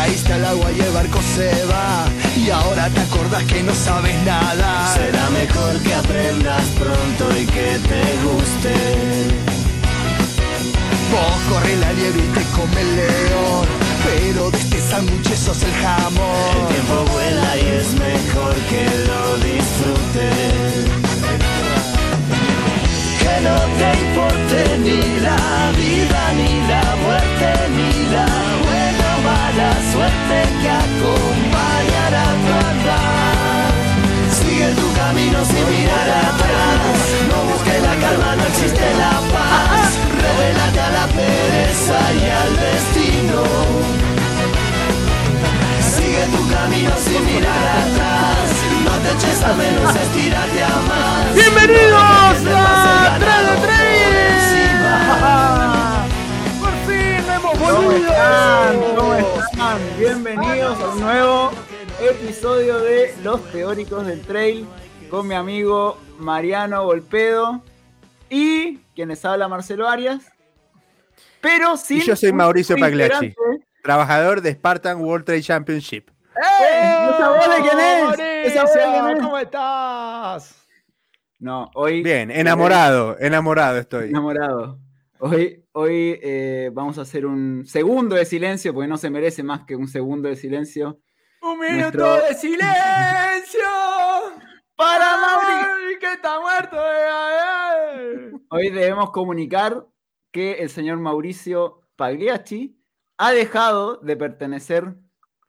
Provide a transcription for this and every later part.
caíste al agua y el barco se va. Y ahora te acordás que no sabes nada. Será mejor que aprendas pronto y que te guste. Vos corre la liebre y te come el león. Pero de este sándwich sos el El jamón. tiempo vuela y es mejor que lo disfrutes. Que no te importe ni la vida, ni la muerte, ni la la suerte que acompañará tu andar. Sigue tu camino sin mirar atrás, no busques la calma, no existe la paz. Revélate a la pereza y al destino. Sigue tu camino sin mirar atrás, no te eches a menos, estirate a más. ¡Bienvenidos a 3 de 3! ¿Cómo están? ¿Cómo están? Bienvenidos a un nuevo episodio de Los Teóricos del Trail con mi amigo Mariano Golpedo y quien les habla Marcelo Arias. Pero sin Y yo soy Mauricio Pagliacci. Trabajador de Spartan World Trade Championship. ¡Eh! ¿Esa voz de quién es? ¿Esa voz de quién es? ¿Cómo estás? No, hoy Bien, enamorado, enamorado estoy. enamorado. Hoy, hoy eh, vamos a hacer un segundo de silencio porque no se merece más que un segundo de silencio. ¡Un Nuestro- minuto de silencio! Para Mauri. ¡Ay, que está muerto! eh, eh! Hoy debemos comunicar que el señor Mauricio Pagliacci ha dejado de pertenecer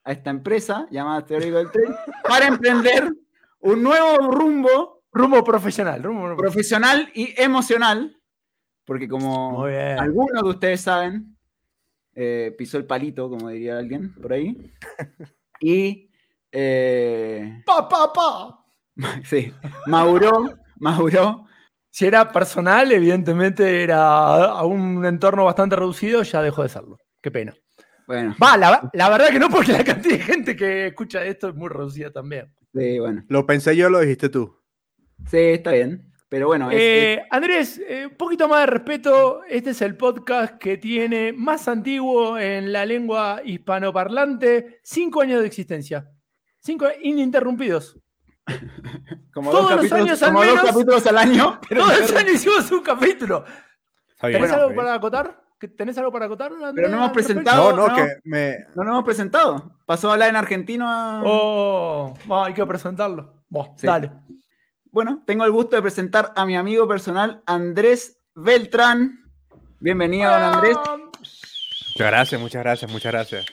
a esta empresa llamada Teórico del Tren para emprender un nuevo rumbo Rumbo profesional, rumbo rumbo. profesional y emocional, porque como algunos de ustedes saben, eh, pisó el palito, como diría alguien por ahí, y eh, Pa, pa, pa. sí, Mauro, Mauro Si era personal, evidentemente era a un entorno bastante reducido, ya dejó de serlo. Qué pena. bueno, Va, la, la verdad que no, porque la cantidad de gente que escucha esto es muy reducida también. sí, bueno, Lo pensé yo, lo dijiste tú. sí, está bien, pero bueno, es- es- Eh, Andrés, eh, un poquito más de respeto. Este es el podcast que tiene más antiguo en la lengua hispanoparlante. Cinco años de existencia. Cinco ininterrumpidos. como todos dos, los capítulos, años al como dos menos- capítulos al año, pero, Todos los años hicimos un capítulo. ¿Tenés algo para acotar? ¿Que- ¿Tenés algo para acotar? Andrea, Pero no hemos al presentado- No, no, no. que me. no nos hemos presentado. Pasó a hablar en argentino a... Oh, hay que presentarlo. Sí. Dale. Bueno, tengo el gusto de presentar a mi amigo personal Andrés Beltrán. Bienvenido, don Andrés. Muchas gracias, muchas gracias, muchas gracias.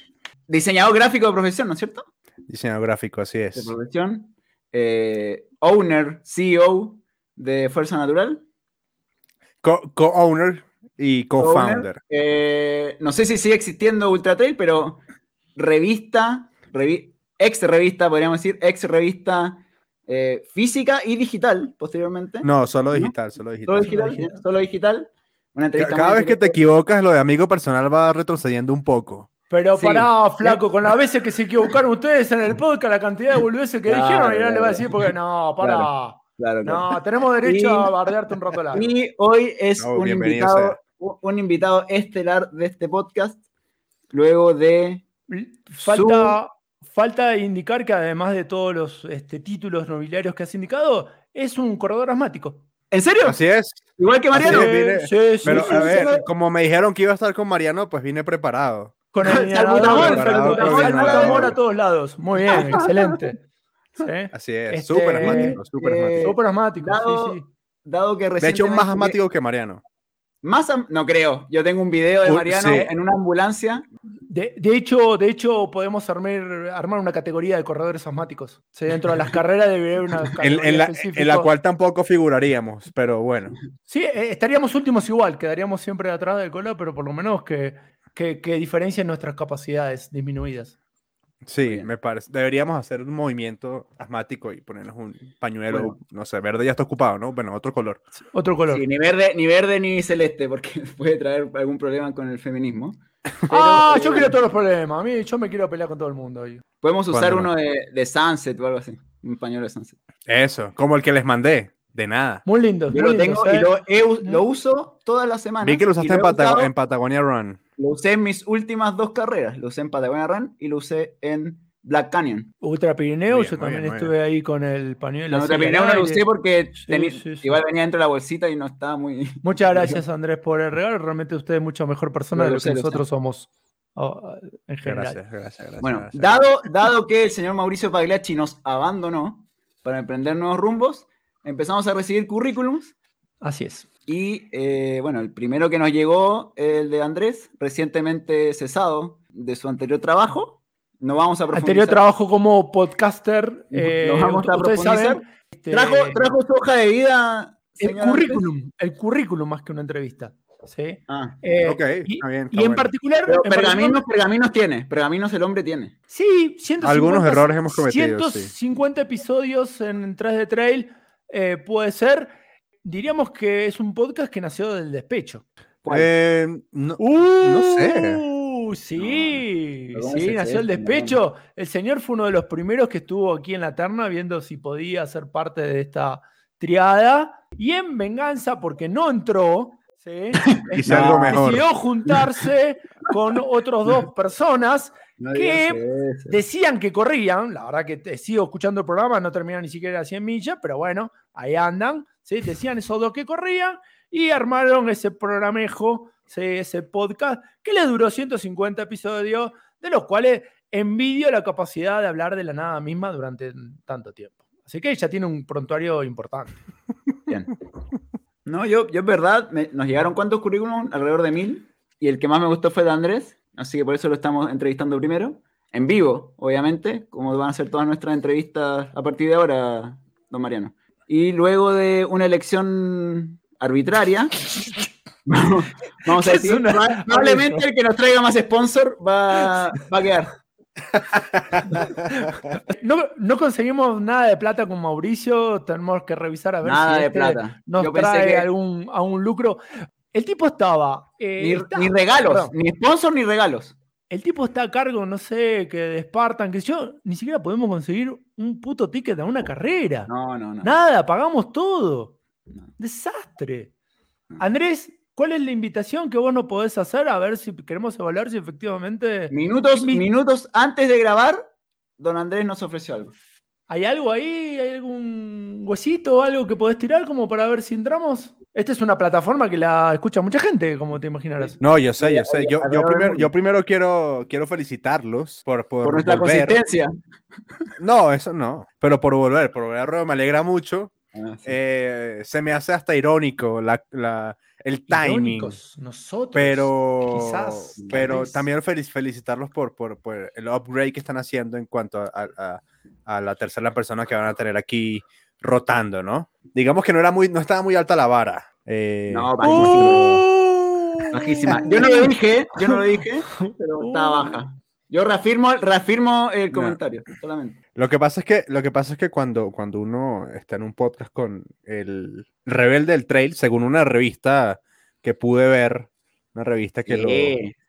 Diseñador gráfico de profesión, ¿no es cierto? Diseñador gráfico, así De es. profesión. Eh, owner, CEO de Fuerza Natural. Co- Co-owner y co-founder. Eh, no sé si sigue existiendo Ultra Trail, pero revista, revi- ex revista, podríamos decir, ex revista eh, física y digital, posteriormente. No, solo ¿No? digital, solo Solo digital. digital, solo digital. Una Ca- entrevista Cada vez que te equivocas, lo de amigo personal va retrocediendo un poco. Pero Sí. pará, flaco, con las veces que se equivocaron ustedes en el podcast, la cantidad de boludeces que Claro, dijeron, y no le va a decir porque no, pará. Claro, claro. No, tenemos derecho Y- a bardearte un rato largo. Y hoy es No, un, invitado, sea. un un invitado estelar de este podcast. Luego de. Falta, falta indicar que además de todos los este, títulos nobiliarios que has indicado, es un corredor asmático. ¿En serio? Así es. Igual que Mariano. Es, sí, sí, Pero sí, a sí. ver, como me dijeron que iba a estar con Mariano, pues vine preparado. Con el Salbutamol, a todos lados. Muy bien, excelente. Sí. Así es, Este, súper asmático, súper eh, asmático. Súper asmático, dado- sí, sí. Dado que De hecho, recientemente- más asmático que Mariano. Más no creo. Yo tengo un video de Mariano sí. en una ambulancia. De, de hecho, de hecho, podemos armar, armar una categoría de corredores asmáticos. Sí, dentro de las carreras debería haber una En, categoría en la, específica. en la cual tampoco figuraríamos, pero bueno. Sí, eh, estaríamos últimos igual, quedaríamos siempre atrás de cola, pero por lo menos que, que, que diferencien nuestras capacidades disminuidas. Sí, me parece. Deberíamos hacer un movimiento asmático y ponernos un pañuelo, Bueno. no sé, verde ya está ocupado, ¿no? Bueno, otro color. Otro color. Sí, ni verde, ni verde ni celeste, porque puede traer algún problema con el feminismo. ah, Pero, yo eh, quiero todos los problemas. A mí, yo me quiero pelear con todo el mundo. hoy. Podemos usar uno de, de Sunset o algo así. Un pañuelo de Sunset. Eso, como el que les mandé, de nada. Muy lindo. Yo muy lo lindo, tengo y ¿eh? lo, he lo uso todas las semanas. Vi que lo y usaste en, usado- en Patagonia Run. Lo usé en mis últimas dos carreras. Lo usé en Patagonia Run y lo usé en Black Canyon. Ultra Pirineo, bien, yo también bien, estuve ahí con el pañuelo. Otra al Pirineo no lo usé porque Sí, sí, sí. igual venía dentro de la bolsita y no estaba muy. Muchas gracias, Andrés, por el regalo. Realmente usted es mucho mejor persona de lo que nosotros somos oh, en general. Gracias, gracias, gracias. Bueno, gracias. dado, dado que el señor Mauricio Pagliacci nos abandonó para emprender nuevos rumbos, empezamos a recibir currículums Así es. Y eh, bueno, el primero que nos llegó, el de Andrés, recientemente cesado de su anterior trabajo. No vamos a profundizar. Anterior trabajo como podcaster. eh, Nos vamos a profundizar. saben, este, Trajo, trajo su hoja de vida. el currículum, el currículum más que una entrevista. ¿sí? Andrés. Ah, Eh, Ok, y, está bien, está y en bueno. particular, pero en pergaminos, particular- pergaminos tiene. Pergaminos el hombre tiene. sí, 150, Algunos errores hemos cometido, sí. 150 episodios en 3 de Trail eh, puede ser. Diríamos que es un podcast que nació del despecho. Eh, no, no sé. Sí, No, sí, nació el no, despecho. El señor fue uno de los primeros que estuvo aquí en la terna viendo si podía ser parte de esta triada. Y en venganza, porque no entró, ¿sí? Hice algo mejor. decidió juntarse con otros dos personas. Eso. Decían que corrían, la verdad que te sigo escuchando el programa, no terminan ni siquiera a 100 millas, pero bueno, ahí andan. ¿Sí? Decían esos dos que corrían y armaron ese programejo, ¿sí? ese podcast, que le duró 150 episodios, de los cuales envidio la capacidad de hablar de la nada misma durante tanto tiempo. Así que ella tiene un prontuario importante. Bien. No, yo, yo es verdad, nos llegaron cuántos currículums, alrededor de mil, y el que más me gustó fue de Andrés, así que por eso lo estamos entrevistando primero, en vivo, obviamente, como van a ser todas nuestras entrevistas a partir de ahora, don Mariano. Y luego de una elección arbitraria, vamos, a ¿Qué es decir, una- probablemente el que nos traiga más sponsor va, va a quedar. No, no conseguimos nada de plata con Mauricio, tenemos que revisar a ver Nada si de este plata. nos Yo trae que algún, algún lucro. El tipo estaba. eh, ni, está- ni regalos, perdón, ni sponsor ni regalos. el tipo está a cargo, no sé, que de Spartan, que yo ni siquiera podemos conseguir un puto ticket a una carrera. No, no, no. Nada, pagamos todo. No. Desastre. No. Andrés, ¿cuál es la invitación que vos no podés hacer? A ver si queremos evaluar si efectivamente Minutos, Mi- minutos antes de grabar, don Andrés nos ofreció algo. hay algo ahí, hay algún huesito, algo que podés tirar como para ver si entramos. Esta es una plataforma que la escucha mucha gente, como te imaginarás. No, yo sé, yo sé. Yo, yo, primero, yo primero quiero, quiero felicitarlos por, por, Por nuestra volver. consistencia. No, eso no. Pero por volver, por volver me alegra mucho. Ah, sí. Eh, se me hace hasta irónico la, la- el timing. Irónicos, nosotros. Pero, quizás, pero también felic- felicitarlos por, por, por el upgrade que están haciendo en cuanto a, a- a la tercera persona que van a tener aquí rotando, ¿no? Digamos que no era muy, no estaba muy alta la vara. Eh, No, bajísima. ¡Oh! bajísima. Yo no lo dije, yo no lo dije, pero está baja. Yo reafirmo, reafirmo el comentario, solamente. Lo que pasa es que, lo que, pasa es que cuando, cuando uno está en un podcast con el Rebelde del Trail, según una revista que pude ver, una revista que, lo,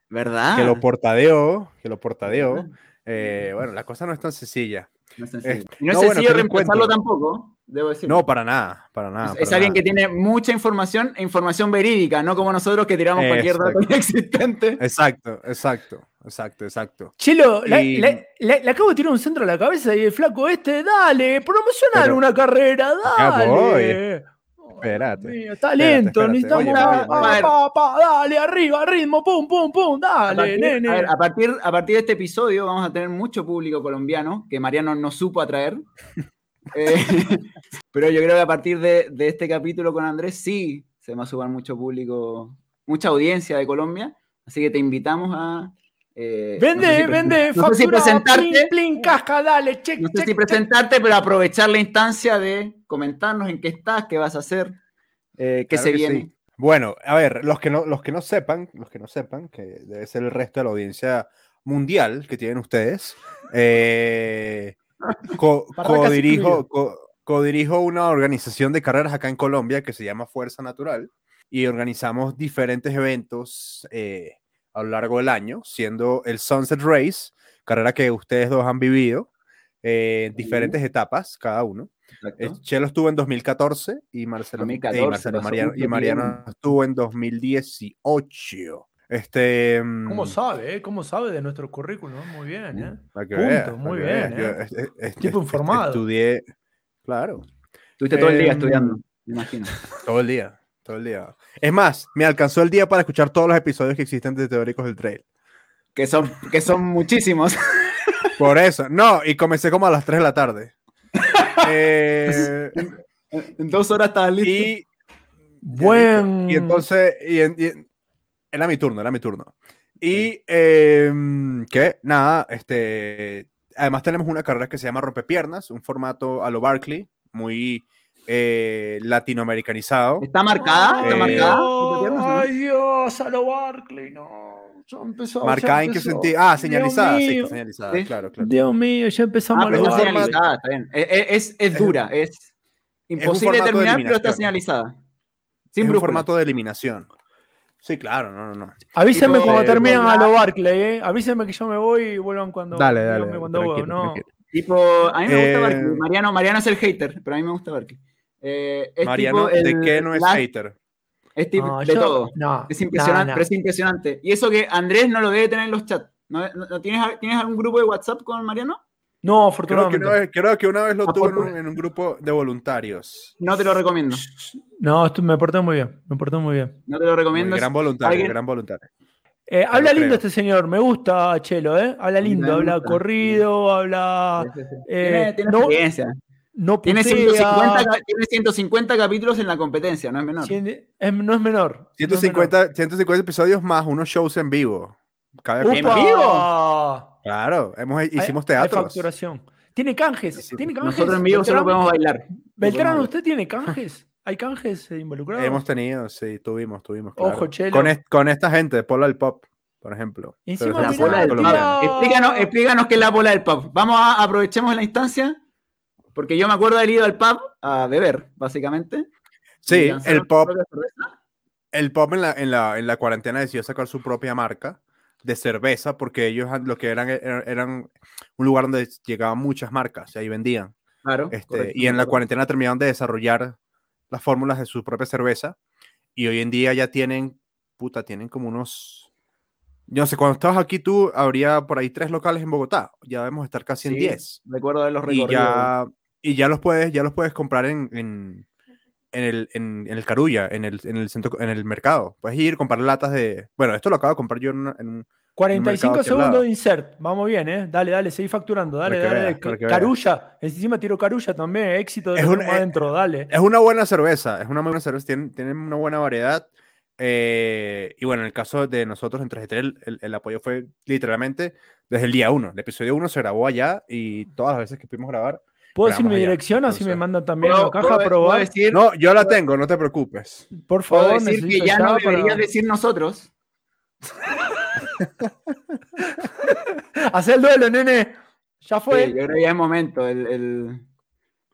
¿Verdad? que lo portadeó, que lo portadeó, eh, bueno, la cosa no es tan sencilla. No es sencillo. Eh, Y no es no, bueno, sencillo ¿qué les reemplazarlo tampoco, debo decir. No, para nada, para nada. es para alguien que tiene mucha información e información verídica, no como nosotros que tiramos cualquier dato inexistente. Exacto, exacto, exacto, exacto. Chelo, la- Y- la- la- le acabo de tirar un centro a la cabeza y el flaco este, dale, promocionar Pero- una carrera, Ya dale. voy. Oh, Espérate, talento, espérate, necesitamos oye, pa, oye, pa, oye. pa, pa, dale, arriba, ritmo, pum, pum, pum, A dale, partir, nene. a ver, a partir- a partir de este episodio vamos a tener mucho público colombiano que Mariano no supo atraer. Eh, pero yo creo que a partir de, de este capítulo con Andrés sí se va a sumar mucho público, mucha audiencia de Colombia. Así que te invitamos a. eh, Vende, no sé si vende, no sé si factura, presentarte, plin, plin, casca, dale, check, no sé check, si check. presentarte, pero aprovechar la instancia de comentarnos en qué estás, qué vas a hacer, eh, qué Claro se que viene. sí. Bueno, a ver, los que no, los que no sepan, los que no sepan, que debe ser el resto de la audiencia mundial que tienen ustedes, eh, co- codirijo, co- codirijo una organización de carreras acá en Colombia que se llama Fuerza Natural y organizamos diferentes eventos eh, a lo largo del año, siendo el Sunset Race, carrera que ustedes dos han vivido eh, en diferentes etapas, cada uno. Exacto. Eh, Chelo estuvo en 2014 y Marcelo, eh, y 2014, Marcelo pasó Mariano, y mucho Mariano estuvo en 2018. Este, ¿Cómo mm, sabe, eh? ¿Cómo sabe de nuestro currículum? Muy bien, ¿eh? para que Punto, veas, para muy que bien, veas. Yo, ¿eh? es- Tipo informado. Estudié, claro, Estuviste todo el día Em, estudiando, me imagino. todo el día, todo el día. Es más, me alcanzó el día para escuchar todos los episodios que existen de Teóricos del Trail. Que son, que son muchísimos. Por eso, no, y comencé como a las 3 de la tarde. Eh, En dos horas estabas listo. y, Buen. y entonces, y en- y en- era mi turno, era mi turno. Y em, que nada, este, además tenemos una carrera que se llama Rompepiernas, un formato a lo Barkley, muy eh, latinoamericanizado. ¿Está marcada? ¿Está Eh, marcada? Ay, Dios, a lo Barkley, no. Ya empezó. ya ¿Marcada en qué sentido? Ah, señalizada, sí, señalizada, Sí. claro, claro. Dios mío, ya empezamos Ah, a pero está señalizada, está bien. Es, es- es dura, es imposible formato de terminar, pero está señalizada. Es Sin un brújula. formato de eliminación. Sí, claro, no, no, no. Avísenme Tipo, cuando eh, terminan a lo Barkley, ¿eh? Avísenme que yo me voy y vuelvan cuando. Dale, dale, cuando no. Tipo, a mí me gusta Eh, Barkley. Mariano, Mariano es el hater, pero a mí me gusta Barkley. Eh, es Mariano, tipo ¿de qué no es hater? Es tipo No, de yo- todo. No, Es impresionante, no, no. pero es impresionante. Y eso que Andrés no lo debe tener en los chats. ¿No, no- no tienes, ¿Tienes algún grupo de WhatsApp con Mariano? No, Creo que, afortunadamente. una vez, creo que una vez lo tuve en un, en un grupo de voluntarios. No te lo recomiendo. No, esto me porté muy bien. Me porté muy bien. No te lo Muy recomiendo. gran voluntario, alguien- gran voluntario. Eh, habla lindo creo. este señor, me gusta Chelo, ¿eh? Habla lindo, habla corrido, habla. Sí, eh, tiene, tiene no- experiencia. No Tiene putea, 150, ca- tiene 150 capítulos en la competencia, no es menor. es- no es menor. no es 150, 150 episodios más unos shows en vivo. Menor. ¿En vivo? Claro, hemos, hicimos teatro. facturación. Tiene canjes. Sí, sí. ¿Tiene canjes? Nosotros en vivo solo podemos bailar. Beltrán, ¿usted tiene canjes? ¿Hay canjes eh, involucrados? Hemos tenido, sí, tuvimos, tuvimos. Ojo. Chelo. Con, es- con esta gente de Pola del Pop, por ejemplo. Encima La bola del pop. Explícanos, explícanos qué es la bola del pub. Vamos a aprovechemos la instancia, porque yo me acuerdo de haber ido al pub a beber, básicamente. Sí, el pop, el pop en la, en, la, en la cuarentena decidió sacar su propia marca de cerveza porque ellos lo que eran eran, eran un lugar donde llegaban muchas marcas y ahí vendían. Claro. Este, correcto, y en la cuarentena terminaron de desarrollar las fórmulas de su propia cerveza y hoy en día ya tienen, puta, tienen como unos... Yo no sé, cuando estabas aquí tú, habría por ahí tres locales en Bogotá. Ya debemos estar casi en Sí, 10. Recuerdo de los Y recorridos. ya, y ya los puedes, ya los puedes comprar en, en, en el, en, en el Carulla, en el, en el centro, en el mercado. Puedes ir, comprar latas de. Bueno, esto lo acabo de comprar yo en, una- en un. 45 mercado aquí al segundos de insert. Vamos bien, ¿eh? Dale, dale, seguí facturando. Dale, dale. veas. Carulla. Encima tiro carulla también. Éxito de Es un- eh, adentro. Dale. Es una buena cerveza, es una buena cerveza, tienen, tienen una buena variedad. eh, y bueno, en el caso de nosotros en 3 el, el, el apoyo fue literalmente desde el día 1. El episodio 1 se grabó allá y todas las veces que pudimos grabar. ¿Puedo decir mi dirección? Así me mandan también ¿Puedo, la caja puedo- a puedo probar. decir, No, yo la tengo, no te preocupes. Por puedo favor, decir que ya no para- deberías decir nosotros. Hacer el duelo, nene. Ya fue. Sí, yo creo que ya es momento. El, el-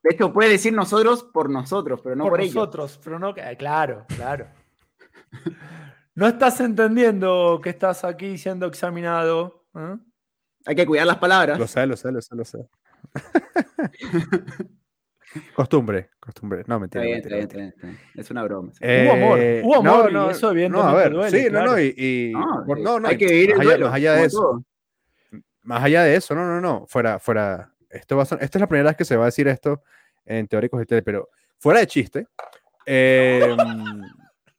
De hecho, puede decir nosotros por nosotros, pero no por, por ellos. nosotros, pero no, claro, claro. No estás entendiendo que estás aquí siendo examinado. ¿eh? Hay que cuidar las palabras. Lo sé, lo sé, lo sé, lo sé. costumbre, costumbre. No, Está mentira. bien, mentira, está bien, mentira. está bien. Es una broma. sí. Hubo amor, Eh, hubo no, amor y no, eso No, a ver, duele, sí, no, claro. no, y, y- No, por- eh, no, no, hay y que el más allá, duelo, más allá de eso, todo. más allá de eso, no, no, no, fuera, fuera, esto va a esta es la primera vez que se va a decir esto en Teóricos y Tele, pero fuera de chiste, eh,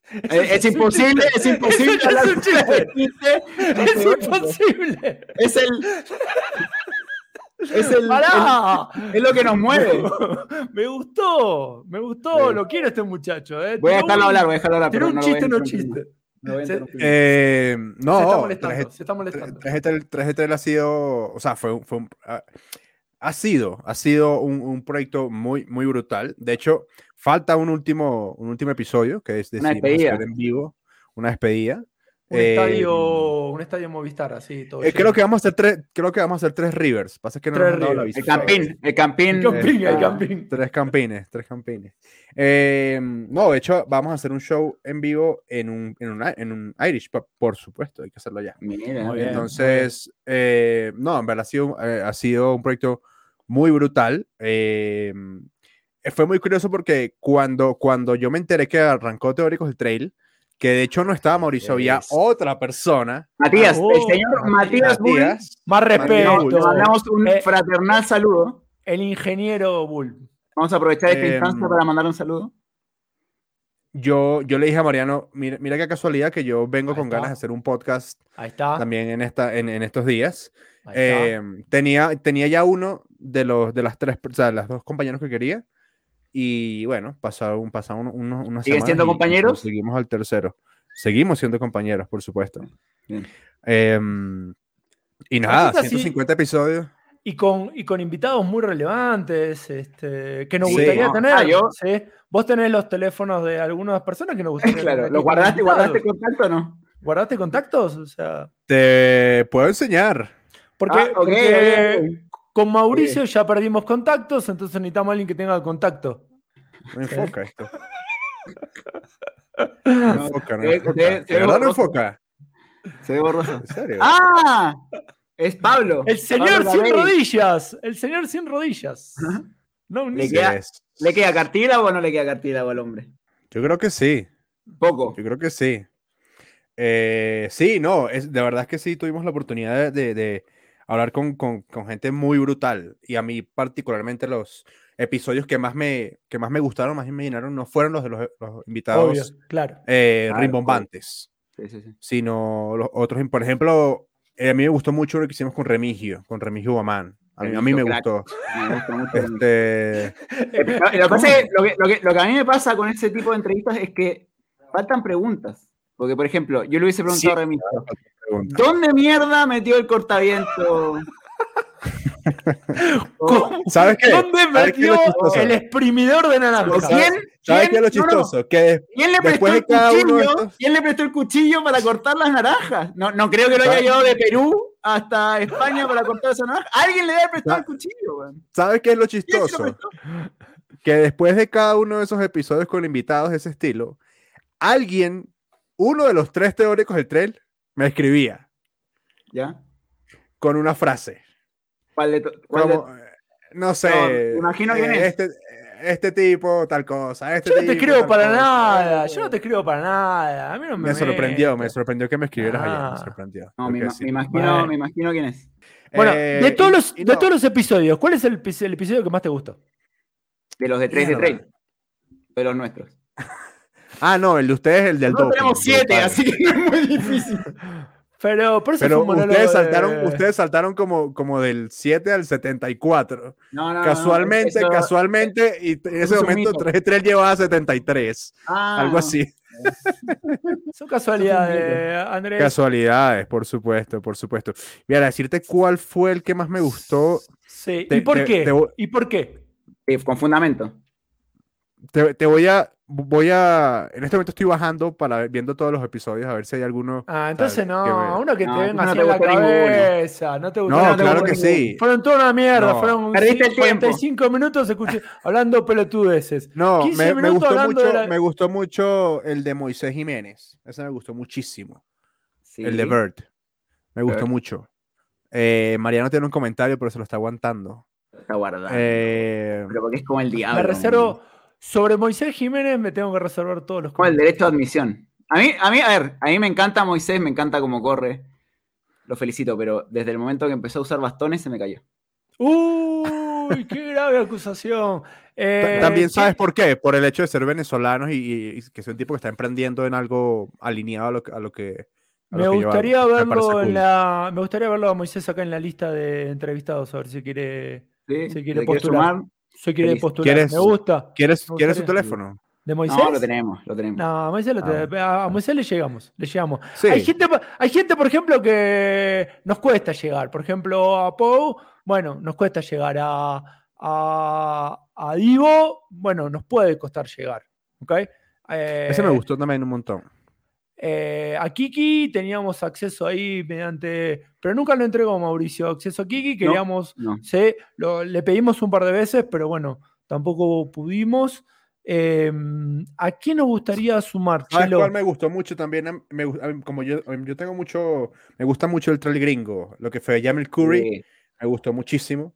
Eh, Es imposible, es imposible es hablar un chiste. chiste. Es imposible. Es el. Es el. El- es lo que nos mueve. Me gustó, me gustó, Sí. lo quiero este muchacho. ¿eh? Voy a dejarlo un- hablar, voy a dejarlo hablar. pero un no chiste, no chiste. No Se- eh, no, se está molestando, traje- se está molestando. 3GTL 3GTL ha sido, o sea, fue, un- fue un- ha, ha sido, ha sido un, un proyecto muy, muy brutal. De hecho, falta un último, un último episodio que es Una decidimos despedida. hacer en vivo, una despedida. Un Eh, estadio, un estadio Movistar, así, todo Eh, creo que vamos a hacer tres, creo que vamos a hacer tres rivers. Pasa que no Tres nos rivers. El campín, el campín. El campín, el campín. Tres campines, tres campines. Eh, no, de hecho, vamos a hacer un show en vivo en un, en un, en un Irish pub, por supuesto, hay que hacerlo ya. Mira, Muy bien. Entonces, eh, no, en verdad ha sido, eh, ha sido un proyecto muy brutal. eh, fue muy curioso porque cuando, cuando yo me enteré que arrancó Teóricos el Trail, que de hecho no estaba Mauricio, había Es- otra persona. Matías, Oh, el señor Matías Bull, Matías, Más Matías respeto. Bull. le mandamos un Eh, fraternal saludo. el ingeniero Bull. Vamos a aprovechar esta Em, instancia para mandar un saludo. Yo, yo le dije a Mariano, mira, mira qué casualidad que yo vengo Ahí con está. ganas de hacer un podcast Ahí está. también en, esta, en, en estos días. Eh, tenía, tenía ya uno de los de las tres, o sea, las dos compañeros que quería. Y bueno, pasaron, pasaron unos, unas ¿Siguen siendo y- y compañeros? Seguimos al tercero. Seguimos siendo compañeros, por supuesto. Em, y nada, Cositas así- 150 episodios. Y con, y con invitados muy relevantes este, que nos Sí. gustaría No, tener. ah, yo- ¿sí? Vos tenés los teléfonos de algunas personas que nos gustaría Claro, tener ¿lo guardaste, guardaste contacto o no? ¿Guardaste contactos? O sea, Te puedo enseñar. porque, Ah, ok, porque ok, con Mauricio ya perdimos contactos, entonces necesitamos a alguien que tenga contacto. No enfoca esto. No, enfoca, no se enfoca. ¿De verdad no borroso. enfoca? Se ve borroso. ¿En serio? ¡Ah! Es Pablo. El señor Pablo sin rodillas. El señor sin rodillas. No, un Le queda-. ¿Le queda cartílago o no le queda cartílago al hombre? Yo creo que sí. Poco. Yo creo que sí. Eh, sí, no, es, de verdad es que sí tuvimos la oportunidad de, de- de hablar con, con- con gente muy brutal. Y a mí particularmente los episodios que más me, que más me gustaron, más me llenaron, no fueron los de los, los invitados Obvio, claro. eh, Claro, rimbombantes, Sí, sí, sí. sino los otros. Por ejemplo, eh, a mí me gustó mucho lo que hicimos con Remigio, con Remigio Guamán. A mí, a mí me crack. gustó. Me mucho. Este, Lo, lo que pasa es lo, que, lo que- lo que a mí me pasa con ese tipo de entrevistas es que faltan preguntas. Porque, por ejemplo, yo le hubiese preguntado Sí. a Remigio, pregunta. ¿dónde mierda metió el cortaviento? ¿Sabes qué? ¿Dónde ¿Sabes qué es lo metió el exprimidor de o naranja? ¿Quién, ¿Sabes qué es lo quién- no, no, chistoso? Que ¿quién le prestó el cuchillo? estos- ¿Quién le prestó el cuchillo para cortar las naranjas? No, no creo que lo haya llevado de Perú hasta España para cortar esa naranja. Alguien le debe prestar el cuchillo. ¿Sabes qué es lo ¿Quién se lo chistoso? que después de cada uno de esos episodios con invitados de ese estilo, alguien, uno de los tres teóricos del trail, me escribía ¿Ya? con una frase. ¿Cuál de cuál Como, eh, no sé. No, me imagino quién eh, es. Este, este tipo, tal cosa. Este Yo no te tipo, escribo para cosa. nada. Yo no te escribo para nada. A mí no me Me sorprendió, me sorprendió que me escribieras allá. Me Ah. sorprendió. No, me, sí. me imagino, me imagino quién es. Bueno, Eh, de, todos y- los, y de no, todos los episodios, ¿cuál es el, epi- el episodio que más te gustó? De los de 3 de Mierda. trail. De los nuestros. Ah, no, el de ustedes es el del Nosotros doping, tenemos 7, brutal. así que no es muy difícil. Pero, pero, ese Pero ustedes de- saltaron, ustedes saltaron como, como del 7 al 74. No, no, no, casualmente, eso- casualmente, y en ese momento mito. 3 3 llevaba 73. Ah, algo así. Son casualidades, Andrés. Casualidades, por supuesto, por supuesto. Mira, decirte cuál fue el que más me gustó. Sí. Te- ¿Y por te- qué? te voy- ¿Y por qué? Sí, con fundamento. Te, te voy a. Voy a. En este momento estoy bajando para viendo todos los episodios a ver si hay alguno. Ah, entonces no, me- uno que No, te venga no así te en la ninguno. cabeza. No te gustó No, nada. claro que sí. Fueron toda una mierda, No. fueron Perdiste sí, el tiempo. 45 minutos escuché, hablando pelotudeces. No, 15 me, gustó mucho, la- me gustó mucho el de Moisés Jiménez. Ese me gustó muchísimo. Sí. El de Bird. Me gustó Bird. mucho. Eh, Mariano tiene un comentario, pero se lo está aguantando. Está guardado. Eh, Pero porque es como el diablo. Me reservo. Sobre Moisés Jiménez me tengo que reservar todos los Como el derecho de admisión. A mí, a mí, a ver, a mí me encanta Moisés, me encanta cómo corre. Lo felicito, pero desde el momento que empezó a usar bastones se me cayó. Uy, qué grave acusación. Eh, También ¿qué- sabes por qué, por el hecho de ser venezolanos y, y- y que es un tipo que está emprendiendo en algo alineado a lo, que- a lo que. a Me lo que gustaría verlo parece en cool. la. Me gustaría verlo a Moisés acá en la lista de entrevistados, a ver si quiere. ¿Sí? Se quiere ¿Le quieres postular. sumar? Quiere Feliz. postular. ¿Quieres- Me gusta. ¿Quieres, Me ¿quieres su teléfono? ¿De Moisés? No, lo tenemos, lo tenemos. No, a Moisés, lo Ah, te- a Moisés le llegamos, le llegamos. Sí. Hay, gente, hay gente, por ejemplo, que nos cuesta llegar. Por ejemplo, a Pou, bueno, nos cuesta llegar. A, a, a Divo, bueno, nos puede costar llegar. ¿ok? Eh, Ese me gustó también un montón. Eh, a Kiki teníamos acceso ahí mediante. Pero nunca lo entregó Mauricio. Acceso a Kiki, queríamos. No. Sí, lo- le pedimos un par de veces, pero bueno, tampoco pudimos. Eh, ¿A quién nos gustaría sumar? ¿Sabes Chelo? cuál me gustó mucho también? A- Me, mí, como yo, yo tengo mucho, me gusta mucho el trail gringo, lo que fue Jamil Curry, Sí. me gustó muchísimo.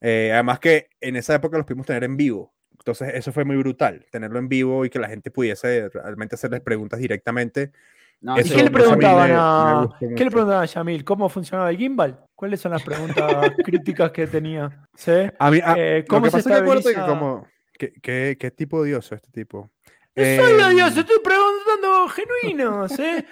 Eh, además que en esa época los pudimos tener en vivo. Entonces, eso fue muy brutal, tenerlo en vivo y que la gente pudiese realmente hacerles preguntas directamente. No, ¿Y qué le a preguntaban me- me a, gustó ¿qué le mucho. preguntaban a Yamil? ¿Cómo funcionaba el gimbal? ¿Cuáles son las preguntas críticas que tenía? ¿Sí? A mí, a- Eh, ¿cómo se pasa es que estabiliza? como, ¿qué, qué, qué tipo de dios es este tipo? No soy Dios, estoy preguntando genuinos, ¿eh?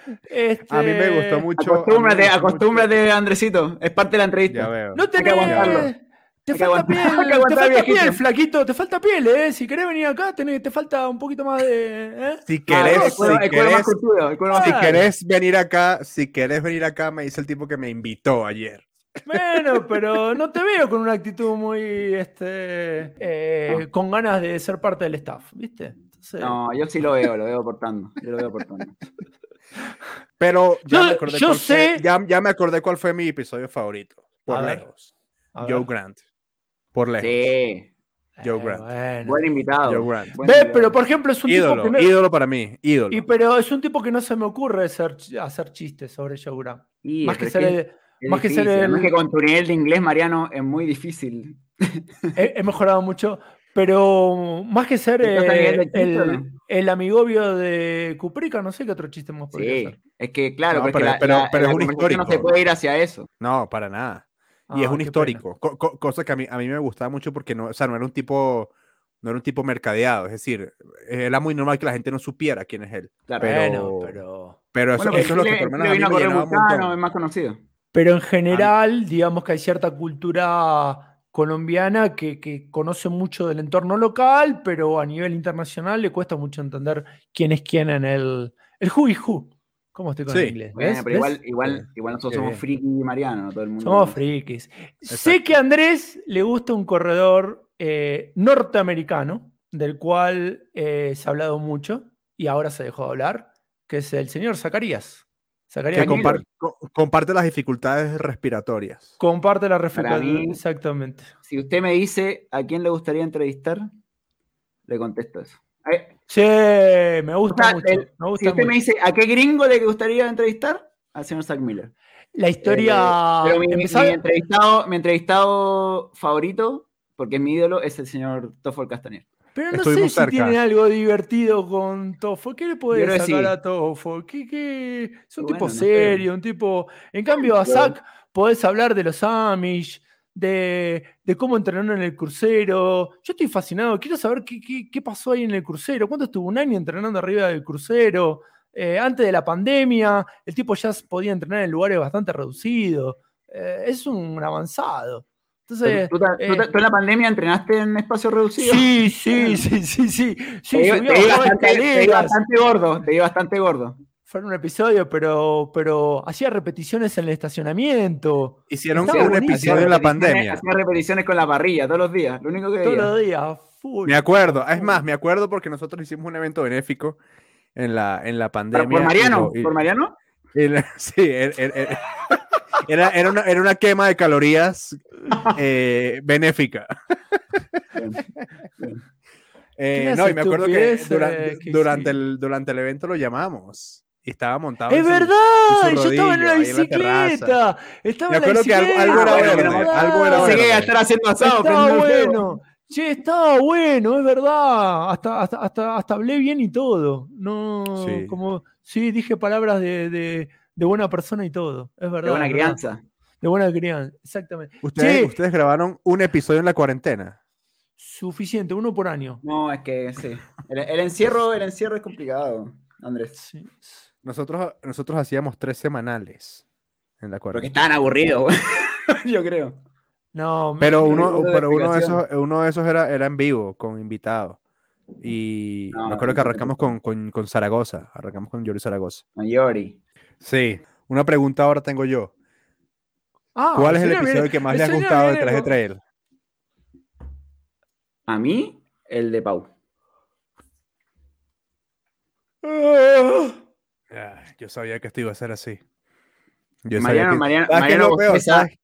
A mí me gustó Este, mucho. Acostúmbrate, gustó mucho- acostúmbrate, Andresito. Es parte de la entrevista. Ya veo. No Hay que tenés. Te Hay que falta aguantar- piel, te falta viejito. piel, flaquito, te falta piel, ¿eh? Si querés venir acá, tenés- te falta un poquito más de. ¿eh? Si Ah, querés, si el cuero más querés, curtido, el cuero más si Claro. querés venir acá, si querés venir acá, me dice el tipo que me invitó ayer. Bueno, pero no te veo con una actitud muy. Este, eh, Con ganas de ser parte del staff, ¿viste? Entonces, No, yo sí lo veo, lo veo aportando. Yo lo veo aportando. Pero ya Yo- me acordé yo cuál fue- sé- ya, ya me acordé cuál fue mi episodio favorito. Por lejos. Joe Grant. Por lejos. Sí, Joe Eh, Grant. bueno. buen invitado. Joe Grant. Buen Ve, invitado. pero por ejemplo, es un ídolo, tipo que no. ídolo para mí, ídolo. Y, pero es un tipo que no se me ocurre hacer, hacer chistes sobre Joe Grant. Y Más que ser que el- es más que ser además el- que con tu nivel de inglés, Mariano, es muy difícil. he, he mejorado mucho, pero más que ser ¿Estás a nivel eh, de chiste el, no? el amigobio de Cuprica, no sé qué otro chiste más podría Sí, ser. es que claro, No, pero, la- pero- la- es un conversación no se histórico. puede ir hacia eso. No, para nada. Y es Ah, un histórico, co- co- cosa que a mí, a mí me gustaba mucho porque no, o sea, no era un tipo, no era un tipo mercadeado, es decir, era muy normal que la gente no supiera quién es él. Claro. Pero- pero, Pero eso, Bueno, eso es lo que por lo menos a mí me llenaba un Vulcano, montón. es más conocido. pero en general, digamos que hay cierta cultura colombiana que, que conoce mucho del entorno local, pero a nivel internacional le cuesta mucho entender quién es quién en el, el who y who. ¿Cómo estoy con el inglés? Bueno, ¿Ves? pero igual, igual, igual nosotros somos friki Mariano, no todo el mundo. Somos frikis. Sé que a Andrés le gusta un corredor eh, norteamericano, del cual eh, se ha hablado mucho y ahora se dejó de hablar, que es el señor Zacarías. Zacarías Que Miller. compar- co- comparte las dificultades respiratorias. comparte la Para reflexión. mí- Exactamente. Si usted me dice a quién le gustaría entrevistar, le contesto eso. Eh, Sí, me gusta o sea, mucho. el- me si usted mucho. me dice a qué gringo le gustaría entrevistar, al señor Zack Miller. La historia. Eh, pero mi, mi- entrevistado, mi entrevistado favorito, porque es mi ídolo, es el señor Toffol Castañer. pero no sé si cerca. tiene algo divertido con Toffo. ¿Qué le que sacar sí. a Toffo? ¿Qué, qué? Es un Bueno, tipo no serio, un tipo. En cambio, a. Zack podés hablar de los Amish, de, de cómo entrenaron en el crucero. Yo estoy fascinado. Quiero saber qué, qué- qué pasó ahí en el crucero. ¿Cuánto estuvo un año entrenando arriba del crucero? Eh, antes de la pandemia, el tipo ya podía entrenar en lugares bastante reducidos. Eh, es un avanzado. Entonces, ¿Tú, eh, tú la pandemia entrenaste en espacio reducido? Sí, sí, sí, sí, sí. Sí, te, bajaba bastante, te gordo, te vi bastante gordo. Fue en un episodio, pero, pero hacía repeticiones en el estacionamiento. Hicieron Estaba un episodio en la pandemia. Hacía repeticiones con la parrilla todos los días, lo único que Todos los días, full. Me acuerdo, es más, me acuerdo porque nosotros hicimos un evento benéfico en la, en la pandemia. ¿Por Mariano? y- ¿Por Mariano? y sí, er- er- er- era, era, una, era una quema de calorías eh, benéfica. Eh, no, y me acuerdo que durante, que durante, sí. el, durante el evento lo llamamos estaba montado. ¡Es en su- verdad! en su Yo estaba en rodillo, la ahí en la terraza. bicicleta. Estaba en la acuerdo que algo- bicicleta. algo era verde, algo era verde. a estar haciendo asado. Estaba bueno. Che, estaba bueno, es verdad. Hasta, hasta, hasta, hasta hablé bien y todo. No, Sí. como, sí, dije palabras de, de, de buena persona y todo. Es verdad. De buena verdad. crianza. De buena crianza, exactamente. Ustedes, Che, ustedes grabaron un episodio en la cuarentena. suficiente, uno por año. No, es que sí. El, el encierro, el encierro es complicado, Andrés. Sí. Nosotros, nosotros hacíamos tres semanales en la Porque cuarentena. estaban aburridos, yo creo. No, Pero uno, pero uno de esos, uno de esos era, era en vivo, con invitados. Y No, me acuerdo que arrancamos con, con, con Zaragoza, arrancamos con Yori Zaragoza. Mayori. Sí, una pregunta ahora tengo yo. Ah, ¿Cuál es el episodio viene- que más le ha gustado de Traje con- Trail? A mí, el de Pau. Ah, yo sabía que esto iba a ser así. Yo Mariano, que- Mariano, ¿Sabes qué es Mariano lo peor? Bosteza- ¿Sabes?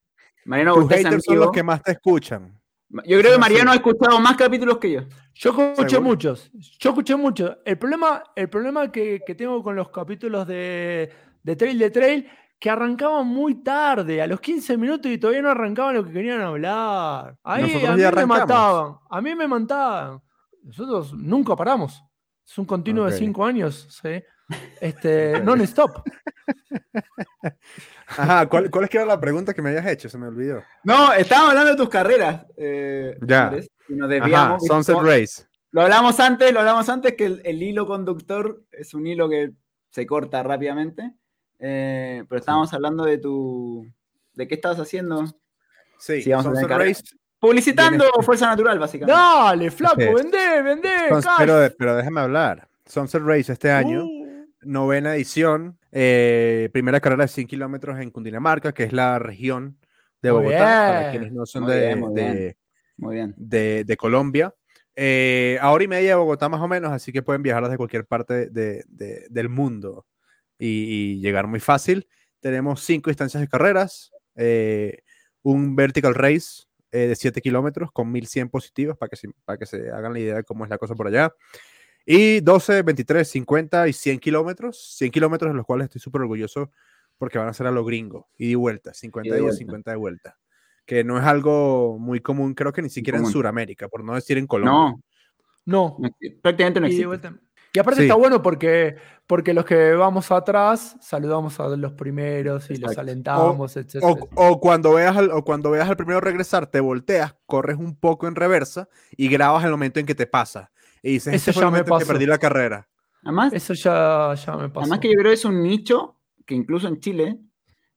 Mariano Tus haters son los que más te escuchan. Yo creo que Mariano ha escuchado más capítulos que yo. Yo escuché ¿Seguro? muchos. Yo escuché muchos. El problema, el problema que, que tengo con los capítulos de, de Trail de Trail, que arrancaban muy tarde, a los 15 minutos y todavía no arrancaban lo que querían hablar. Ahí Nosotros a mí me mataban. A mí me mataban. nosotros nunca paramos. Es un continuo de cinco años, ¿sí? Este, non-stop. Ajá, ¿cuál, ¿cuál es que era la pregunta que me habías hecho? Se me olvidó. No, estábamos hablando de tus carreras. eh, Ya. Y. Sunset Como- Race. Lo hablamos antes, lo hablamos antes que el, el hilo conductor es un hilo que se corta rápidamente. eh, pero estábamos hablando de tu. ¿De qué estabas haciendo? Sí, Sunset Race. Publicitando Fuerza Natural, básicamente. Dale, flaco, Sí. vendé, vendé. Cash. pero, pero déjame hablar. Sunset Race este año, Uh, novena edición, eh, primera carrera de 100 kilómetros en Cundinamarca, que es la región de Bogotá, para quienes no son Muy de, bien, muy de- bien. Muy de- de Colombia. Eh, a hora y media de Bogotá más o menos, así que pueden viajar desde cualquier parte de- de- del mundo y, y llegar muy fácil. Tenemos cinco instancias de carreras, eh, un vertical race eh, de 7 kilómetros con 1100 positivos para que, se, para que se hagan la idea de cómo es la cosa por allá. Y 12, 23, 50 y 100 kilómetros, 100 kilómetros de los cuales estoy súper orgulloso porque van a ser a lo gringo, y de vuelta, 50 de días, vuelta. 50 de vuelta. Que no es algo muy común, creo que ni siquiera en. Sudamérica, por no decir en Colombia. No, no. prácticamente no Y, de existe. Y aparte Sí. está bueno porque, porque los que vamos atrás saludamos a los primeros y los Exacto. alentamos, etc. O, o cuando veas al, o cuando veas al primero regresar, te volteas, corres un poco en reversa y grabas el momento en que te pasa. Y dices, Eso este fue ya el me en que pasó. perdí la carrera. Además, Eso ya, ya me pasó. además que yo creo que es un nicho que incluso en Chile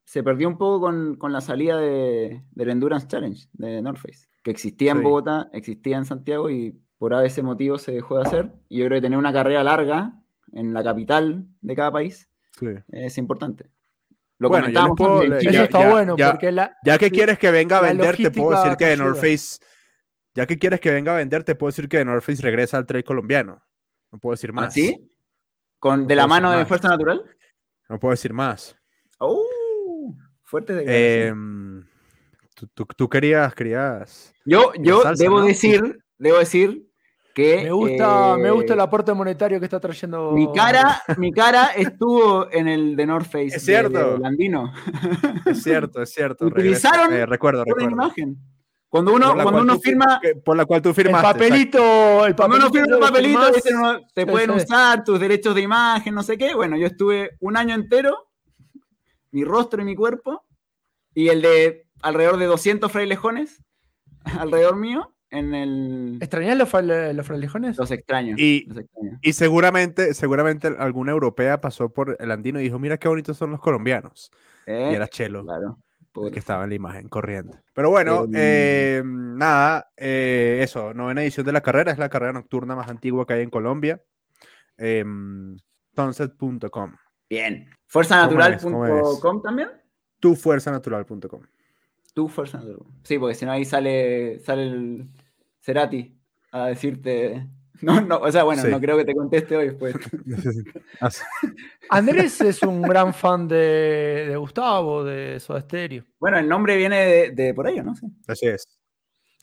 se perdió un poco con, con la salida de, del Endurance Challenge de North Face, que existía en Sí. Bogotá, existía en Santiago y por ese motivo se dejó de hacer. Y yo creo que tener una carrera larga en la capital de cada país Sí. es importante. Lo Bueno, yo puedo- le- Eso Chile. ya- está ya- bueno ya- porque la, Ya que quieres que venga a vender, te puedo decir que de North ayuda. Face. Ya que quieres que venga a vender, te puedo decir que de North Face regresa al trail colombiano. No puedo decir más. ¿Ah, sí? Con, No ¿De la mano de más. Fuerza Natural? No puedo decir más. ¡Oh! Fuerte declaración. Em, tú, tú- tú querías, querías. Yo, yo salsa, debo ¿no? decir, debo decir que me gusta, me gusta eh, el aporte monetario que está trayendo. mi cara, mi cara estuvo en el de North Face. Es de- cierto. Andino. Es cierto, es cierto. Utilizaron. Eh, recuerdo, recuerdo. imagen. Cuando uno, cuando uno tú fi- firma, por la cual tú El firmaste. exacto. papelito, el cuando uno papelito. firma un papelito, uno, te pueden sí. usar tus derechos de imagen, no sé qué. Bueno, yo estuve un año entero, mi rostro y mi cuerpo, y el de alrededor de 200 frailejones alrededor mío, en el... ¿Extrañás los, los frailejones? Los extraños. Y- los extraños. Y seguramente, seguramente alguna europea pasó por el andino y dijo, mira qué bonitos son los colombianos. Eh, Y era Chelo, Claro. Que estaba en la imagen corriendo. Pero bueno, Em. eh, nada, eh, eso, novena edición de la carrera, es la carrera nocturna más antigua que hay en Colombia. Em, Sunset.com, Bien. ¿Cómo Fuerzanatural.com también. tufuerzanatural.com. Tu Fuerza Natural. Sí, porque si no ahí sale, sale el Cerati a decirte. No, no, o sea, bueno, Sí. no creo que te conteste hoy después. Así. Andrés es un gran fan de, de Gustavo, de Soda Stereo. Bueno, el nombre viene de, de por ahí, ¿o ¿no? Sí. Así es.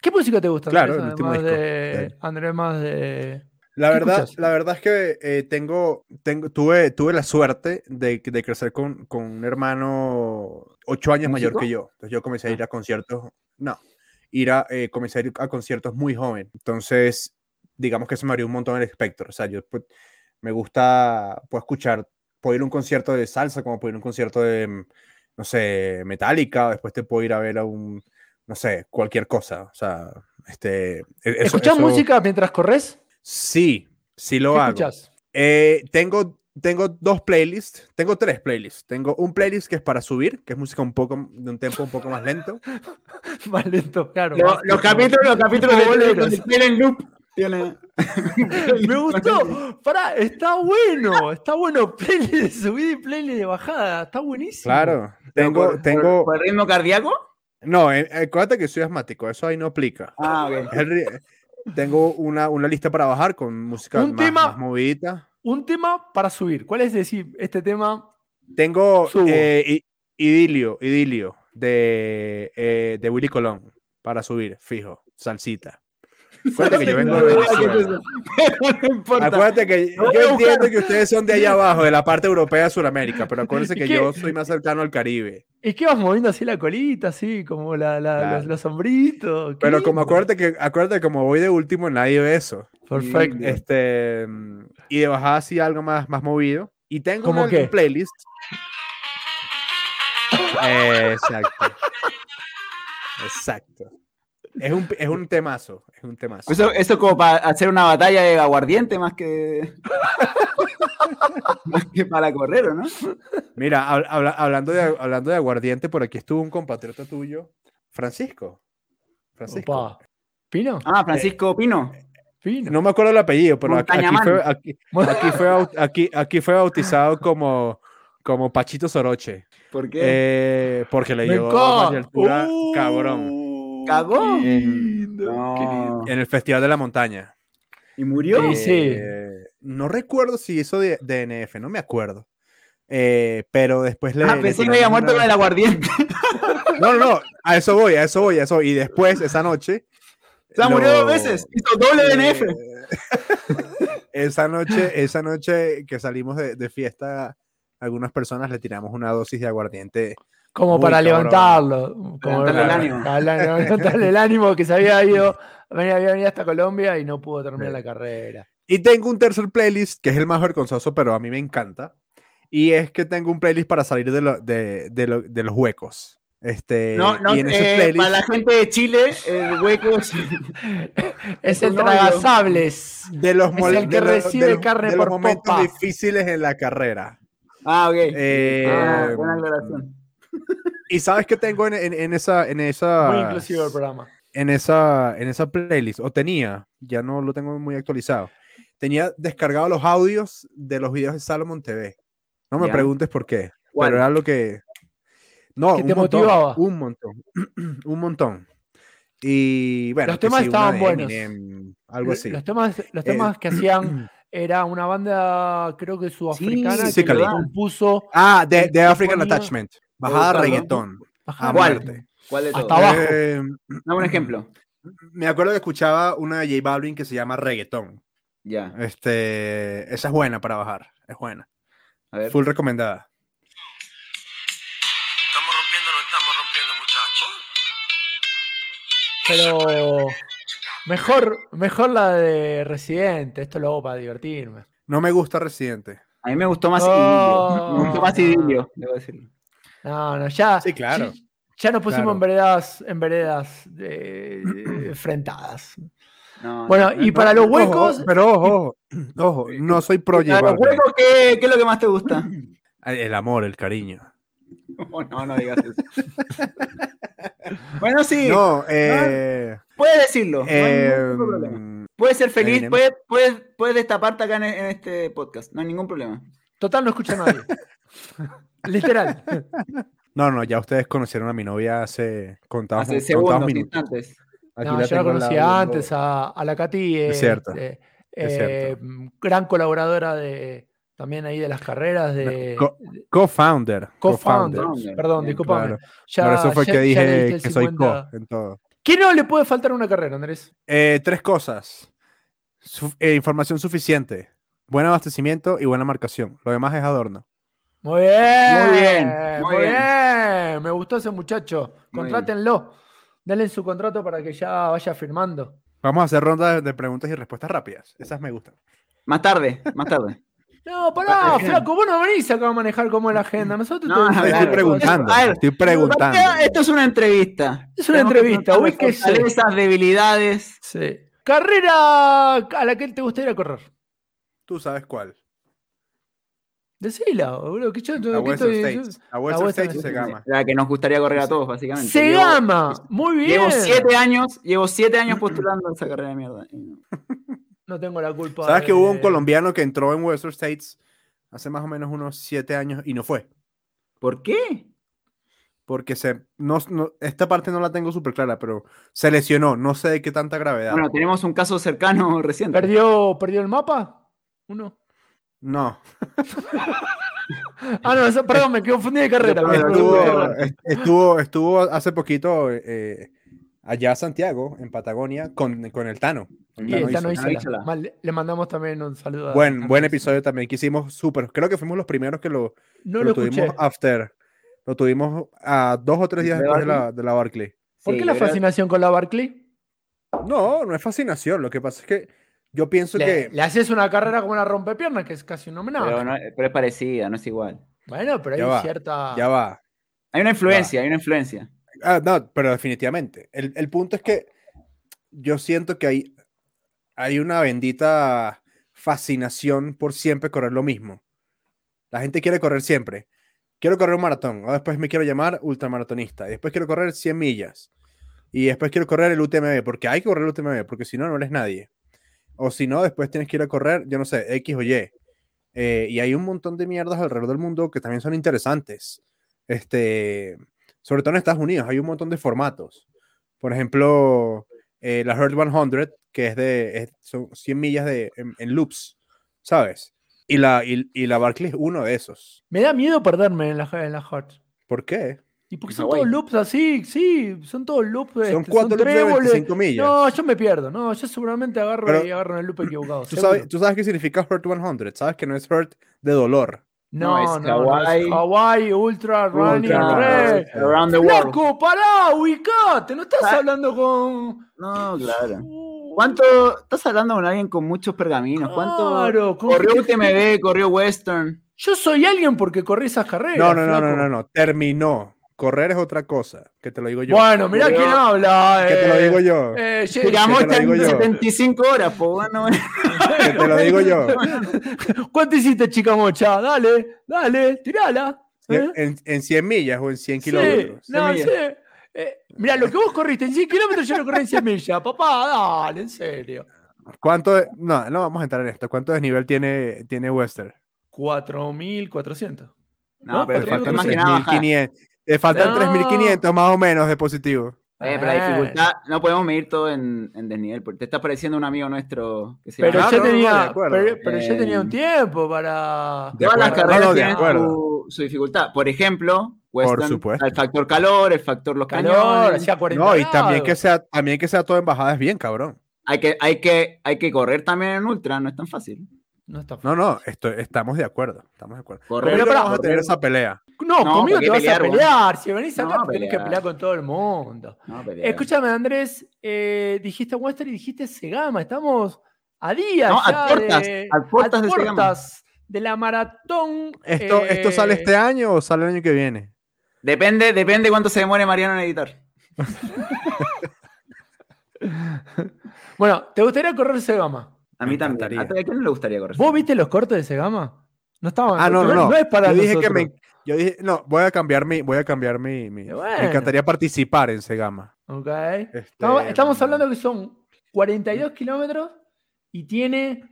¿Qué música te gusta? Claro, Andrés? el Además de, él. Andrés, más de. La ¿Qué verdad, escuchas? la verdad es que eh, tengo, tengo, tuve, tuve la suerte de, de crecer con, con un hermano ocho años mayor que yo. Entonces yo comencé a ir Ah. a conciertos, no, ir a, eh, comencé a ir a conciertos muy joven. Entonces, digamos que se me abrió un montón el espectro. O sea, yo pues, me gusta, puedo escuchar, puedo ir a un concierto de salsa, como puedo ir a un concierto de, mm, no sé, Metallica, o después te puedo ir a ver a un, no sé, cualquier cosa. O sea, este... e- eso- ¿Escuchás eso- música mientras corres? Sí, sí lo ¿Qué hago. escuchás? Eh, tengo, tengo dos playlists, tengo tres playlists. Tengo un playlist que es para subir, que es música un poco de un tempo un poco más lento. Más lento, claro. Lo- los capítulos, los capítulos de, de, boleros. de Play en Loop tiene. Me gustó. Pará, está bueno. Está bueno. Playlist de subida y playlist de bajada. Está buenísimo. Claro, tengo, por- tengo, por- ritmo cardíaco? no, eh, acuérdate que soy asmático, eso ahí no aplica. Ah, ok. El tengo una, una lista para bajar con música Un más, tema- más movidita. Un tema para subir. ¿Cuál es decir este tema? Tengo eh, Idilio, Idilio de, eh, de Willy Colón para subir, fijo, salsita. Acuérdate que yo vengo de Venezuela. no. Acuérdate que yo entiendo que ustedes son de allá abajo, de la parte europea de Sudamérica, pero acuérdense que ¿Y yo soy más cercano al Caribe. ¿Y qué vas moviendo así la colita, así como la, la- Claro. los, los sombritos? Pero como acuérdate que, acuérdate que como voy de último, nadie ve eso. Perfecto. Este, mm, y de bajada así algo más, más movido. Y tengo ¿Cómo una qué? playlist. Exacto. Exacto. Es un, es un temazo. Es un temazo. Eso, eso como para hacer una batalla de aguardiente más que. más que para correr, ¿o ¿no? Mira, hab- habla- hablando, de, hablando de aguardiente, por aquí estuvo un compatriota tuyo, Francisco. Francisco. Opa. ¿Pino? Ah, Francisco Pino. Pino. No me acuerdo el apellido, pero aquí, fue, aquí, aquí fue, bau- aquí, aquí fue bautizado como, como Pachito Soroche. ¿Por qué? eh, porque le dio Altura, Uh, cabrón, ¿Cagó? qué lindo, No. qué lindo. en el Festival de la Montaña. ¿Y murió? Sí, sí. Eh, no recuerdo si hizo de- DNF, no me acuerdo. Eh, pero después le. ah, pensé que había muerto con el aguardiente. No, no, no, a eso voy, a eso voy, a eso voy. Y después, esa noche. O sea, murió dos lo- veces. Hizo doble DNF. Eh, esa noche, esa noche que salimos de, de fiesta, algunas personas le tiramos una dosis de aguardiente. Como Muy para cabrón. levantarlo. Como Levantarle el ánimo. levantarle el ánimo que se había ido. Venía, había venido hasta Colombia y no pudo terminar Sí. la carrera. Y tengo un tercer playlist que es el más vergonzoso, pero a mí me encanta. Y es que tengo un playlist para salir de, lo- de, de lo- de los huecos. Este, No, no, y en ese eh, playlist, para la gente de Chile, el hueco es- Es el tragasables. de los, es el que de los- de recibe los- carne de los por momentos popa. difíciles en la carrera. Ah, ok. Eh, Ah, buena aclaración. Y sabes que tengo en, en- en esa, en esa, Muy inclusivo el programa. en esa, en esa playlist, o tenía, ya no lo tengo muy actualizado, tenía descargado los audios de los videos de Salomon TV. No me preguntes por qué, ¿Cuál? pero era lo que... No, ¿Qué un te montón, motivaba? un montón, un montón. Y bueno, Los que temas sí, estaban buenos. Eminem, algo así. Los temas, los Eh, temas que hacían era una banda, creo que sudafricana, sí, que Cali. lo compuso Ah, de, de que African Attachment, bajada reggaetón. Ajá, a ¿Cuál? ¿Cuál de Hasta todos? abajo. Eh, Dame un ejemplo. me acuerdo que escuchaba una de J Balvin que se llama Reggaetón. Ya, Este, esa es buena para bajar, es buena. a ver. Full recomendada. Estamos rompiendo, no estamos rompiendo, muchachos. Pero mejor, mejor la de Residente. Esto lo hago para divertirme. No me gusta Residente. A mí me gustó más Oh. Idilio. Me gustó más Idilio, debo decirlo. No, no, ya. Sí, claro. Ya, ya nos pusimos Claro. en veredas, en veredas eh, enfrentadas. No, Bueno, no, y no, para los Ojo, huecos, pero ojo, ojo, no soy pro Para los huecos, ¿qué, ¿qué es lo que más te gusta? El amor, el cariño. Oh, no, no digas eso. bueno, sí, No, eh, puedes decirlo. no hay eh, ningún problema. Puedes ser feliz, puedes, puedes, puedes destaparte acá en, en este podcast, no hay ningún problema. total no escucha a nadie. Literal. no, no, ya ustedes conocieron a mi novia hace contados, Hace contados segundos, minutos. instantes. Aquí No, la yo la conocía antes a, a la Cati. Es eh, cierto, eh, es eh, gran colaboradora de también ahí de las carreras de, Co- Co-founder. co-founder. co-founder. Perdón, disculpame. claro. Ya- Por eso fue ya- que dije que soy 50. co en todo. ¿Qué no le puede faltar a una carrera, Andrés? Eh, tres cosas. Su- eh, información suficiente, buen abastecimiento y buena marcación. Lo demás es adorno. Muy bien. Muy bien, Muy muy bien. bien. Me gustó ese muchacho. Contrátenlo. Denle su contrato para que ya vaya firmando. Vamos a hacer ronda de- preguntas y respuestas rápidas. Esas me gustan. Más tarde, más tarde. No, pará, flaco, vos no venís acá a manejar cómo es la agenda. Nosotros No, te- no, Estoy claro. preguntando. Ver, estoy preguntando. Esto es una entrevista. Es una que entrevista, preguntarle ubíquese. Fortalezas, debilidades. Sí. Carrera a la que te gustaría correr. Tú sabes cuál. Decila, boludo. Que yo, A que Western States. A Western States y. Segama. La que nos gustaría correr a todos, básicamente. Se Llevo- gama. Muy bien. Llevo siete años, llevo siete años postulando a esa carrera de mierda. No. Tengo la culpa. ¿Sabes que hubo un colombiano que entró en Western States hace más o menos unos siete años y no fue? ¿Por qué? Porque se, no, no- esta parte no la tengo súper clara, pero se lesionó. No sé de qué tanta gravedad. Bueno, tenemos un caso cercano reciente. ¿Perdió, ¿Perdió el mapa? Uno. No. Ah, no, eso- perdón, me confundí de carrera. Estuvo, estuvo, estuvo hace poquito eh, allá a Santiago, en Patagonia, con, con el Tano. El Y Tano el Tano hizo. Isela. Isela. Mal- Le, mandamos también un saludo. a- Buen, a buen episodio también que hicimos súper. Creo que fuimos los primeros que lo, No que lo lo tuvimos escuché. after. Lo tuvimos a dos o tres días ¿De después de la, de la Barclay. ¿Por Sí, qué la fascinación con la Barclay? No, no es fascinación. Lo que pasa es que yo pienso Le, que. le haces una carrera como una rompepiernas, que es casi un homenaje. Pero, no- pero es parecida, no es igual. Bueno, pero Ya hay va, cierta. Ya va. Hay una influencia, hay una influencia. Ah, no, pero definitivamente. El, el punto es que yo siento que hay, hay una bendita fascinación por siempre correr lo mismo. La gente quiere correr siempre. Quiero correr un maratón, o después me quiero llamar ultramaratonista, y después quiero correr 100 millas, y después quiero correr el UTMB, porque hay que correr el UTMB, porque si no, no eres nadie. O si no, después tienes que ir a correr, yo no sé, X o Y. Eh, y hay un montón de mierdas alrededor del mundo que también son interesantes. Este, sobre todo en Estados Unidos, hay un montón de formatos. Por ejemplo, eh, la Herd 100, que es de es- son 100 millas de, en, en loops, ¿sabes? Y la, y, y la Barclay es uno de esos. Me da miedo perderme en la, en la Hot. ¿Por qué? Y porque En son todos loops así, sí, son todos loops. Son este, cuatro loops de tréboles. 25 millas. No, yo me pierdo. No, yo seguramente agarro Pero- y agarro en el loop equivocado. ¿Tú sabes, ¿Tú sabes qué significa Hurt 100? ¿Sabes que no es Hurt de dolor? No, No, no, es no, es Hawaii. Hawaii Ultra Running Ultra. Running. Around the world. Flaco, pará, ubicate. No estás Ah. hablando con. No, claro. Uh, ¿Cuánto? Estás hablando con alguien con muchos pergaminos. ¿Cuánto? Claro, Corrió UTMB, corrió Western. Yo soy alguien porque corrí esas carreras. No, no, no, no, no, no. Terminó. Correr es otra cosa. Que te lo digo yo. Bueno, mirá Corrió- quién habla. que te lo eh, digo yo. eh, Llegamos te lo hasta digo yo. 75 horas, pues bueno. Que te lo digo yo. ¿Cuánto hiciste, chica mocha? Dale, dale, tirala. ¿eh? En, en 100 millas o en 100 Sí, kilómetros. no, sí. Eh, mirá, lo que vos corriste en 100 kilómetros, yo lo corrí en 100 millas. Papá, dale, en serio. ¿Cuánto? de- no, no vamos a entrar en esto. ¿Cuánto desnivel tiene, tiene Western? 4.400. No, No, pero pero falta digo más que que nada bajar. 3.500. Le faltan No. 3.500 más o menos de positivo. Eh, pero la Eh. dificultad, no podemos medir todo en, en desnivel, porque te está pareciendo un amigo nuestro que se Pero llama- yo no, tenía, pero, yo tenía un Eh, tiempo para. Todas las carreras No, no, de tienen su, su dificultad. Por ejemplo, Western, el factor calor, el factor los Calor, cañones. hacía 40 No, y también que sea, también que sea todo en bajada es bien, cabrón. Hay que, hay, que, hay que correr también en ultra, no es tan fácil. No está No, no, esto, estamos de acuerdo. Estamos de acuerdo. Correr, Conmigo no vamos a tener esa pelea. No, No, conmigo ¿por qué te vas pelear, a vos? pelear. Si venís acá, No, tenés que pelear. con todo el mundo. No. Escúchame, Andrés, eh, dijiste Western y dijiste Segama. Estamos a días. No, a puertas, de, a puertas de Segama. puertas de la maratón. ¿Esto, ¿Esto sale eh, este año o sale el año que viene? Depende, depende cuánto se demore Mariano en editar. Bueno, ¿te gustaría correr Segama? A mí también. encantaría. ¿A quién no le gustaría correr? ¿Vos viste los cortes de Segama? No estaban. Ah, no, no, no. No es para yo dije nosotros. que me, yo dije, no, voy a cambiar mi, voy a cambiar mi, mi- bueno. me encantaría participar en Segama. Ok. Este, Estamos, estamos hablando que son 42 kilómetros y tiene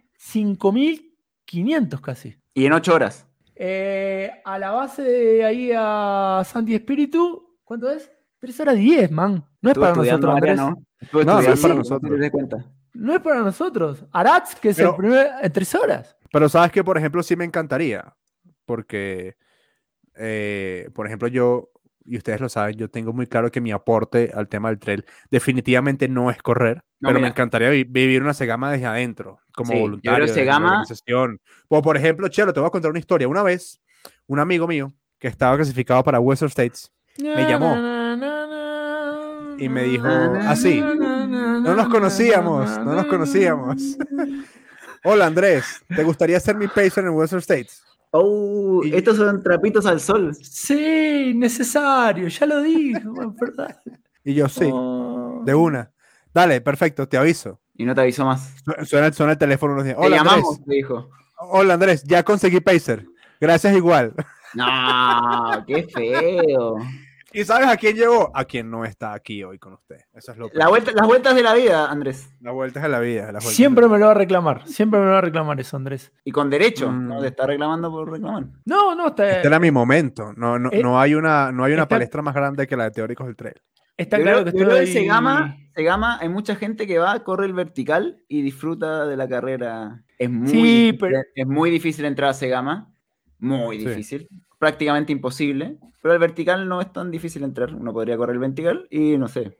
5.500 casi. Y en 8 horas. Eh, a la base de ahí a Santi Espíritu, ¿cuánto es? 3 horas 10, man. No es para nosotros, Andrés. Estuve No, no es para no nosotros. te des cuenta. No es para nosotros. Aratz, que es Pero- el primer en 3 horas. Pero sabes que, por ejemplo, sí me encantaría, porque, eh, por ejemplo, yo, y ustedes lo saben, yo tengo muy claro que mi aporte al tema del trail definitivamente no es correr, No, pero me encantaría vi- vivir una Segama desde adentro, como Sí, yo voluntario la Segama- organización. O, por ejemplo, Chelo, te voy a contar una historia. Una vez, un amigo mío que estaba clasificado para Western States me llamó y me dijo así, no nos conocíamos, no nos conocíamos. Hola Andrés, ¿te gustaría ser mi pacer en Western States? Oh, estos son trapitos al sol. Sí, necesario, ya lo dijo, es verdad. Y yo, sí, Oh. de una. Dale, perfecto, te aviso. Y no te avisó más. Su- Suena, suena el teléfono unos días. Te Hola llamamos, Andrés. te dijo. Hola Andrés, ya conseguí pacer. Gracias igual. No, qué feo. ¿Y sabes a quién llegó? A quien no está aquí hoy con usted. Eso es lo La vuelta, las vueltas de la vida, Andrés. La vuelta es la vida. las vueltas Siempre de la me lo va a reclamar, siempre me lo va a reclamar eso, Andrés. Y con derecho. Mm. No te está reclamando por reclamar. No, no, está, Este era mi momento. No, no, Eh, no hay una, no hay una está- palestra más grande que la de teóricos del trail. está Yo claro creo- que yo estoy... Segama, Segama, hay mucha gente que va, corre el vertical y disfruta de la carrera. Es muy, Sí, difícil, pero- es muy difícil entrar a Segama. Muy Sí. Prácticamente imposible. Pero el vertical no es tan difícil entrar. Uno podría correr el vertical y no sé.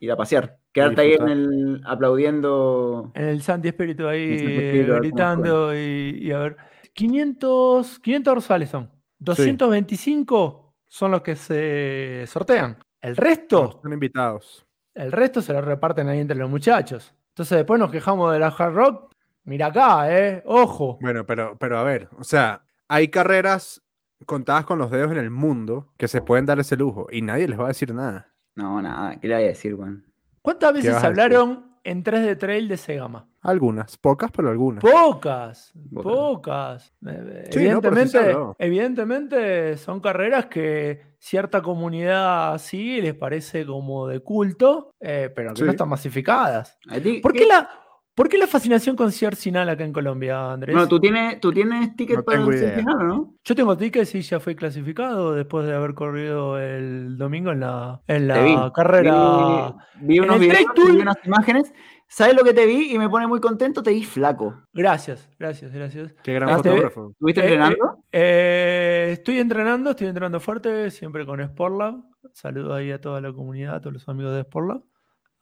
ir a pasear. Quedarte ahí en el aplaudiendo. En el Santi Espíritu ahí eh, Espíritu, gritando y, y a ver. 500, 500 dorsales son. 225 son los que se sortean. El resto, Son invitados. el resto se lo reparten ahí entre los muchachos. Entonces después nos quejamos de la hard rock. Mira acá, eh. Ojo. Bueno, pero, pero a ver, o sea, hay carreras contadas con los dedos en el mundo que se pueden dar ese lujo y nadie les va a decir nada. No, nada, ¿qué le voy a decir, weón? ¿Cuántas veces hablaron en 3D Trail de Segama? Algunas, pocas, pero algunas. Pocas, Pocas. Eh, no, sí evidentemente, evidentemente son carreras que cierta comunidad sigue y les parece como de culto, eh, pero que Sí. no están masificadas. ¿A ti ¿Por qué, la, ¿Por qué la fascinación con Sinal acá en Colombia, Andrés? Bueno, ¿tú tienes, tú tienes ticket No para tengo el idea. semifinal, ¿o no? Yo tengo tickets y ya fui clasificado después de haber corrido el domingo en la, en vi. la carrera. Vi, vi unos videos, vi unas imágenes. ¿Sabes lo que te vi y me pone muy contento? Te vi flaco. Gracias, gracias, gracias. Qué gran Ah, te- fotógrafo. ¿Estuviste Eh, entrenando? Eh, estoy entrenando, estoy entrenando fuerte, siempre con Sportlab. Saludo ahí a toda la comunidad, a todos los amigos de Sportlab,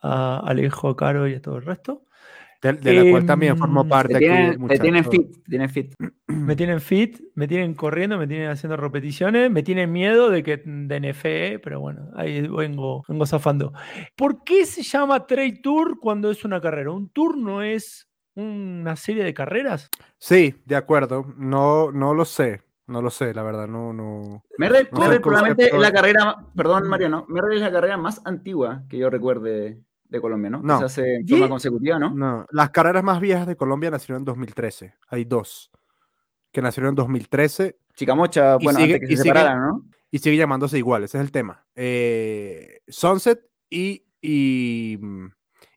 a Alejo, a Caro y a todo el resto. De, de la cual también formo parte Te aquí. tienen, fit, tienen fit. Me tienen fit, me tienen corriendo, me tienen haciendo repeticiones, me tienen miedo de que de NFE, pero bueno, ahí vengo, vengo zafando. ¿Por qué se llama Trade Tour cuando es una carrera? ¿Un tour no es una serie de carreras? Sí, de acuerdo. No, no lo sé. No lo sé, la verdad. No, no. No, probablemente es la carrera, perdón Mariano, Merrell es la carrera más antigua que yo recuerde de Colombia, ¿no? No. Que se hace en forma consecutiva, ¿no? No. Las carreras más viejas de Colombia nacieron en 2013. Hay dos. Que nacieron en 2013 Chicamocha, Y bueno, sigue- antes que y se sigue- separaran, ¿no? y sigue llamándose igual. Ese es el tema. Eh, Sunset y, y,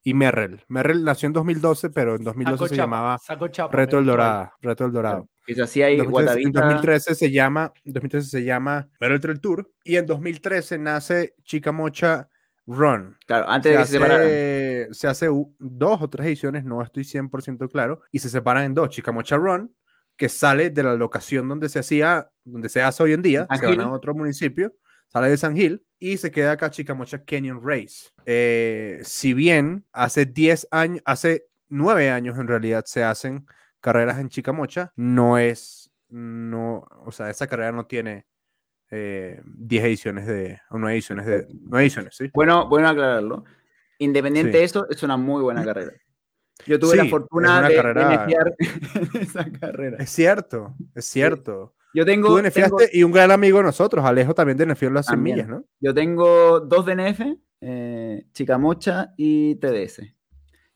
y Merrell. Merrell nació en 2012, pero en 2012 Sacó se chapa, llamaba chapa, Reto me El gustó ahí. Dorado. Reto El Dorado. Que se hacía ahí En 2013, en Guatavita. 2013 se llama, en 2013 se llama Merrell Trail Tour y en 2013 nace Chicamocha Run. Claro, antes Se de que se separaran. hace, se hace dos o tres ediciones, no estoy 100% claro, y se separan en dos. Chicamocha Run, que sale de la locación donde se hacía, donde se hace hoy en día, San se van a otro municipio, sale de San Gil y se queda acá Chicamocha Canyon Race. Eh, si bien hace 10 años, hace 9 años en realidad se hacen carreras en Chicamocha, no es, no, o sea, esa carrera no tiene 10 ediciones de, o 9 ediciones de, 9 ediciones, ¿sí? Bueno, bueno aclararlo. Independiente Sí. de eso, es una muy buena carrera. Yo tuve la Sí, es fortuna una de, de carrera- netear esa carrera. Es cierto, es cierto. Yo Tú tengo, tengo, DNFaste y un gran amigo de nosotros, Alejo, también DNFió las 100 También. millas, ¿no? yo tengo dos DNF, eh, Chicamocha y TDS,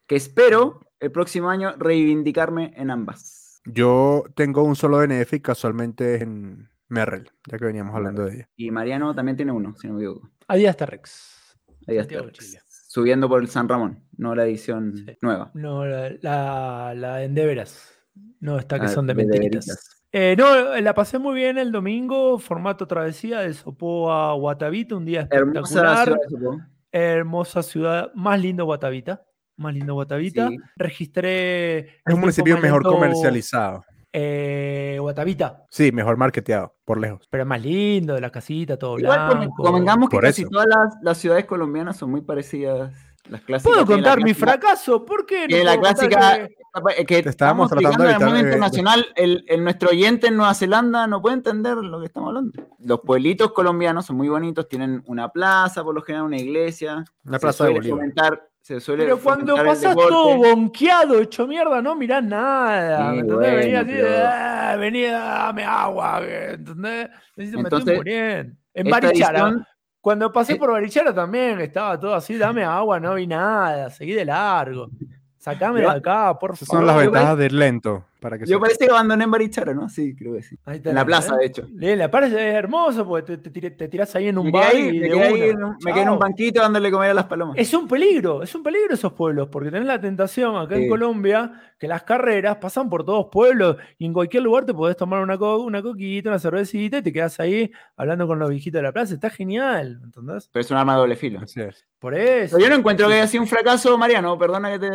que espero el próximo año reivindicarme en ambas. Yo tengo un solo DNF y casualmente es en Merrell, ya que veníamos hablando de ella. Y Mariano también tiene uno, si no me equivoco. Adiós, Rex. Ahí está. Santiago, Chile. Subiendo por el San Ramón, no la edición Sí. nueva. No, la, la, la Endeveras. No, esta que Ah, son de de mentiritas. Deveritas. Eh, no, la pasé muy bien el domingo, formato travesía de Sopó a Guatavita, un día Hermosa espectacular. ciudad de Sopó. Hermosa ciudad, más lindo Guatavita. Más lindo Guatavita. Sí. Registré. Es el un tiempo municipio mejor comercializado. Eh, Guatavita, Sí, mejor marketeado, por lejos. pero es más lindo, de la casita, todo Igual blanco. convengamos que Por casi eso. todas las, las ciudades colombianas son muy parecidas. Las clásicas. ¿Puedo contar mi clásica- fracaso? ¿Por qué? no que la clásica que- que Te estamos estábamos tratando explicando de en el mundo evitar, eh, internacional el, el- nuestro oyente en Nueva Zelanda no puede entender lo que estamos hablando los pueblitos colombianos son muy bonitos tienen una plaza por lo general una iglesia Una plaza de Bolívar. fomentar se suele Pero cuando pasás deporte. todo bonqueado, hecho mierda, no mirás nada. Sí, ¿me entendés? bueno, venía así, de, pero- "Ah, venía, dame agua. ¿Entendés? Necesito me estoy Entonces, muriendo. En Barichara. edición- Cuando pasé Eh. por Barichara también estaba todo así, dame agua, no vi nada, seguí de largo. Sacame de acá, por favor. son las ventajas de ir lento. Para que yo parece que abandoné en Barichara no sí creo que sí Ahí en la plaza de hecho Le- La plaza es hermoso porque te, te, tiré- te tirás ahí en un me bar ahí, y me de quedé ahí una. en un- me quedé en un banquito dándole comer a las palomas Es un peligro, es un peligro esos pueblos, porque tenés la tentación acá en Sí. Colombia que las carreras pasan por todos pueblos y en cualquier lugar te podés tomar una, co- una coquita, una cervecita y te quedás ahí hablando con los viejitos de la plaza. Está genial, ¿entendés? pero es un arma de doble filo es. Por eso. Pero yo no encuentro que haya sido un fracaso Mariano perdona que te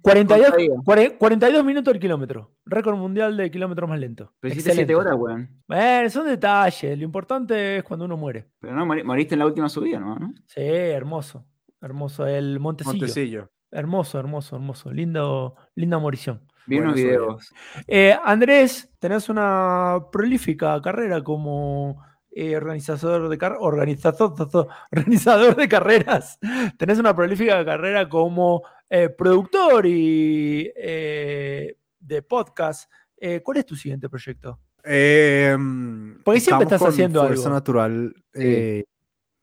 42, contradiga. cuare- 42 minutos el kilómetro. Récord mundial de kilómetro más lento. pero hiciste 7 Excelente. horas weón Bueno, son detalles. Lo importante es cuando uno muere. pero no mori- moriste en la última subida no, ¿no? Sí, hermoso. Hermoso, el Montecillo. Montecillo. Hermoso, hermoso, hermoso. Lindo, linda morición. Vi unos videos. Eh, Andrés, tenés una prolífica carrera como eh, organizador de car- organizador, organizador de carreras. Tenés una prolífica carrera como eh, productor y eh, de podcast. Eh, ¿Cuál es tu siguiente proyecto? Eh, Porque siempre estás con haciendo Fuerza algo. Natural. eh,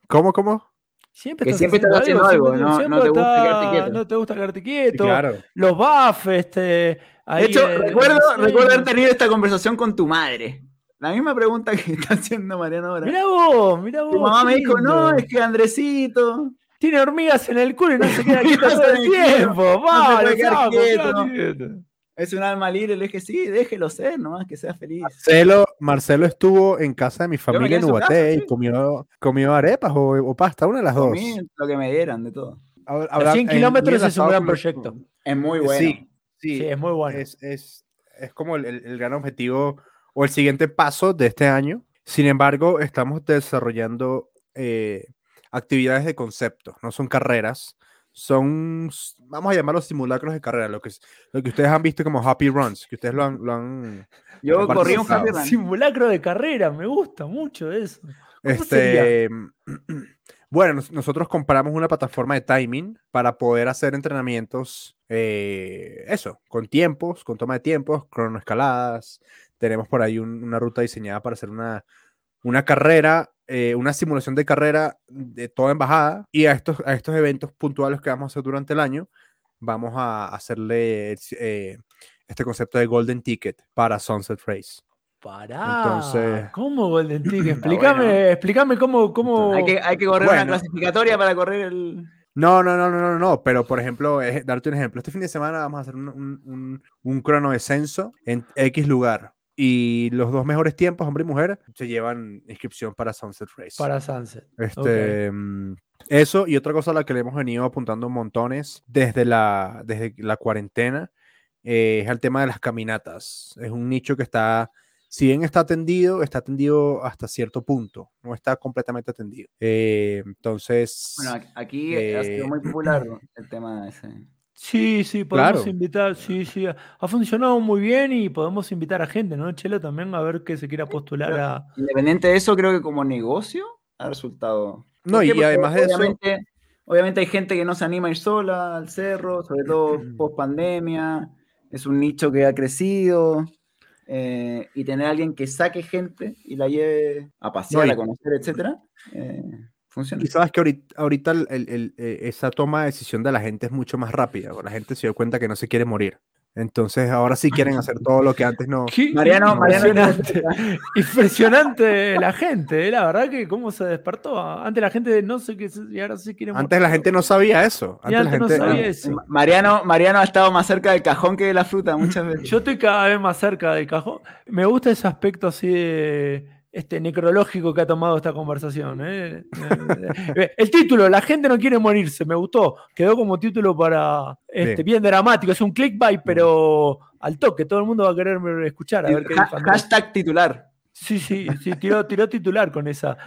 ¿Cómo, cómo? Siempre Que siempre estás haciendo algo, no- no te gusta quedarte quieto. No te gusta quedarte Sí, quieto. claro. Los buffs, este. ahí De hecho, el- recuerdo, el recuerdo haber tenido esta conversación con tu madre. La misma pregunta que está haciendo Mariano ahora. Mirá vos, mirá vos. tu mamá me dijo, no, es que Andresito. Tiene hormigas en el culo y no se queda quieto todo el queda, tiempo. no se Vale, puede quedar quieto. quieto. Es un alma libre. Le dije, sí, déjelo ser nomás, que sea feliz. Marcelo, Marcelo estuvo en casa de mi familia en Ubaté casa, y comió, comió arepas o, o pasta, una de las dos. Comí lo que me dieran de todo. Ahora, 100 en- kilómetros es un gran proyecto. Es muy bueno. Sí, sí, Sí, es muy bueno. es, es, es como el, el- el gran objetivo o el siguiente paso de este año. Sin embargo, estamos desarrollando eh, actividades de concepto, no son carreras, son, vamos a llamarlos simulacros de carrera, lo que, es- lo que ustedes han visto como happy runs, que ustedes lo han... Lo han Yo corrí un happy run. Simulacro de carrera, me gusta mucho eso. Este, bueno, nos- nosotros compramos una plataforma de timing para poder hacer entrenamientos, eh, eso, con tiempos, con toma de tiempos, cronoescaladas. Tenemos por ahí un- una ruta diseñada para hacer una, una carrera, eh, una simulación de carrera de toda embajada. Y a estos, a estos eventos puntuales que vamos a hacer durante el año, vamos a hacerle eh, este concepto de Golden Ticket para Sunset Race. Pará. Entonces- ¿Cómo Golden Ticket? Explícame, bueno. explícame cómo, cómo. Hay que, hay que correr una Bueno. clasificatoria para correr el. No, no, no, no, no, no, pero por ejemplo, darte un ejemplo, este fin de semana vamos a hacer un, un, un, un crono descenso en X lugar y los dos mejores tiempos, hombre y mujer, se llevan inscripción para Sunset Race. Para Sunset. Este, mm, Eso y otra cosa a la que le hemos venido apuntando montones desde la, desde la cuarentena eh, es el tema de las caminatas. Es un nicho que está, si bien está atendido, está atendido hasta cierto punto, no está completamente atendido. Eh, entonces, Bueno, aquí ha sido Eh, muy popular el tema ese. Sí, sí, podemos Claro. invitar, sí, sí. Ha funcionado muy bien y podemos invitar a gente, ¿no? Chelo también a ver que se quiera postular a. Independiente de eso, creo que como negocio ha resultado. no, y además de eso, obviamente, obviamente hay gente que no se anima a ir sola al cerro, sobre todo post pandemia. Es un nicho que ha crecido. eh, y tener a alguien que saque gente y la lleve a pasear, No, y- a conocer, etcétera, eh, funciona. Y sabes que ahorita, ahorita el- el- el, eh, esa toma de decisión de la gente es mucho más rápida. La gente se dio cuenta que no se quiere morir. Entonces ahora sí quieren hacer todo lo que antes no. Qué Mariano, Mariano, impresionante, impresionante la gente, eh, la verdad que cómo se despertó. Antes la gente no sé qué y ahora sí quiere Antes la gente no sabía eso. Y Antes la antes no gente. sabía eso. Mariano, Mariano ha estado más cerca del cajón que de la fruta muchas veces. Yo estoy cada vez más cerca del cajón. Me gusta ese aspecto así de este necrológico que ha tomado esta conversación. ¿eh? Eh, El título, la gente no quiere morirse, me gustó. Quedó como título para este, bien dramático. Es un clickbait, pero al toque. Todo el mundo va a querer escuchar. A ver qué Ha- hashtag titular. Sí, sí, sí, tiró, tiró titular con esa.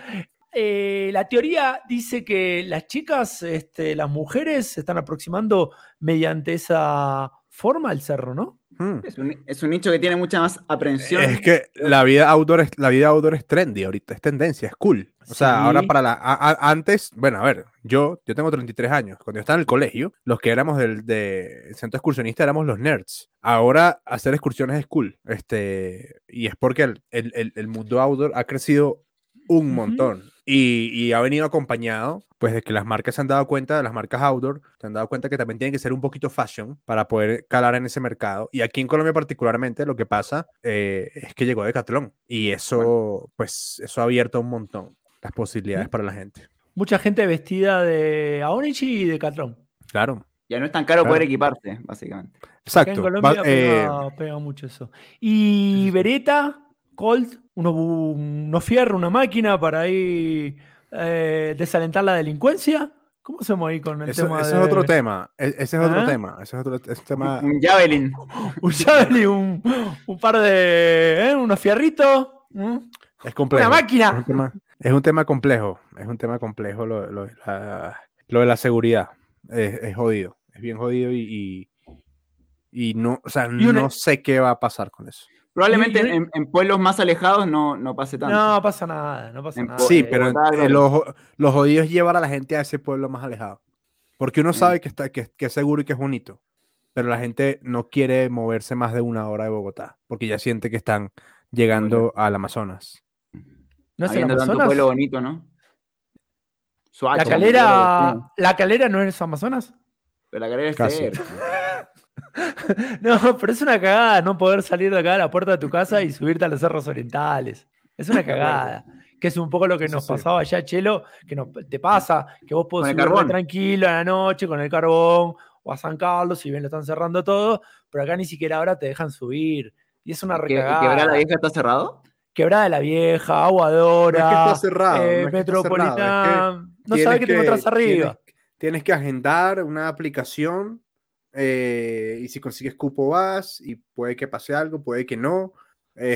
Eh, la teoría dice que las chicas, este, las mujeres, se están aproximando mediante esa forma al cerro, ¿no? Hmm. Es un, es un nicho que tiene mucha más aprensión. Es que la vida outdoor es, la vida outdoor es trendy ahorita, es tendencia, es cool. O sea, ahora Sí. para la a- a- antes, bueno, a ver, yo yo tengo 33 años. Cuando yo estaba en el colegio, los que éramos del de centro excursionista éramos los nerds. Ahora hacer excursiones es cool. Este, y es porque el, el- el- el mundo outdoor ha crecido un Ujú. montón. Y, y ha venido acompañado, pues, de que las marcas se han dado cuenta, las marcas outdoor, se han dado cuenta que también tienen que ser un poquito fashion para poder calar en ese mercado. Y aquí en Colombia particularmente lo que pasa eh, es que llegó Decathlon. Y eso, pues, eso ha abierto un montón las posibilidades para la gente. Mucha gente vestida de Aonichi y de Catrón. Claro. Ya no es tan caro poder Claro. equiparse, básicamente. Acá en Exacto. Colombia Va- eh, pega, pega mucho eso. Y Beretta, Colt, unos, unos fierros, una máquina para ahí eh, desalentar la delincuencia. ¿Cómo hacemos ahí con el eso- tema ese de es otro tema. e- Ese es otro ¿Ah? tema. Ese es otro ese tema. Un Javelin. un javelin, un, un par de. ¿eh? unos fierritos? ¿mm? Es complejo. ¡Una Es máquina! un tema, es un tema complejo. Es un tema complejo lo, lo de la, lo de la seguridad es, es jodido, es bien jodido y, y, y no, o sea, Y una- no sé qué va a pasar con eso. Probablemente Y- y- en, en pueblos más alejados no, no pase tanto. No pasa nada, no pasa En nada. Sí, pero Bogotá, eh, claro. lo, jo- lo jodido es llevar a la gente a ese pueblo más alejado. Porque uno Mm. sabe que, está, que, que es seguro y que es bonito, pero la gente no quiere moverse más de una hora de Bogotá, porque ya siente que están llegando al Amazonas. ¿No es el tanto Amazonas? pueblo bonito, ¿no? ¿La calera, ¿La calera no es Amazonas? Pero la calera es Casi. cerca. No, pero es una cagada no poder salir de acá a la puerta de tu casa y subirte a los cerros orientales. Es una cagada. Que es un poco lo que nos sí. pasaba allá, Chelo, que nos, te pasa, que vos podés carbón. tranquilo a la noche con el carbón o a San Carlos, si bien lo están cerrando todo, pero acá ni siquiera ahora te dejan subir. Y es una ¿Que, que recagada. Quebrada la Vieja está cerrado? Quebrada la Vieja, Aguadora, No es que está cerrado, eh, no es que está cerrado, es que Metropolitana. no Tienes sabes qué te encontrás arriba. Tienes, tienes que agendar una aplicación eh, y si consigues cupo vas y puede que pase algo, puede que no.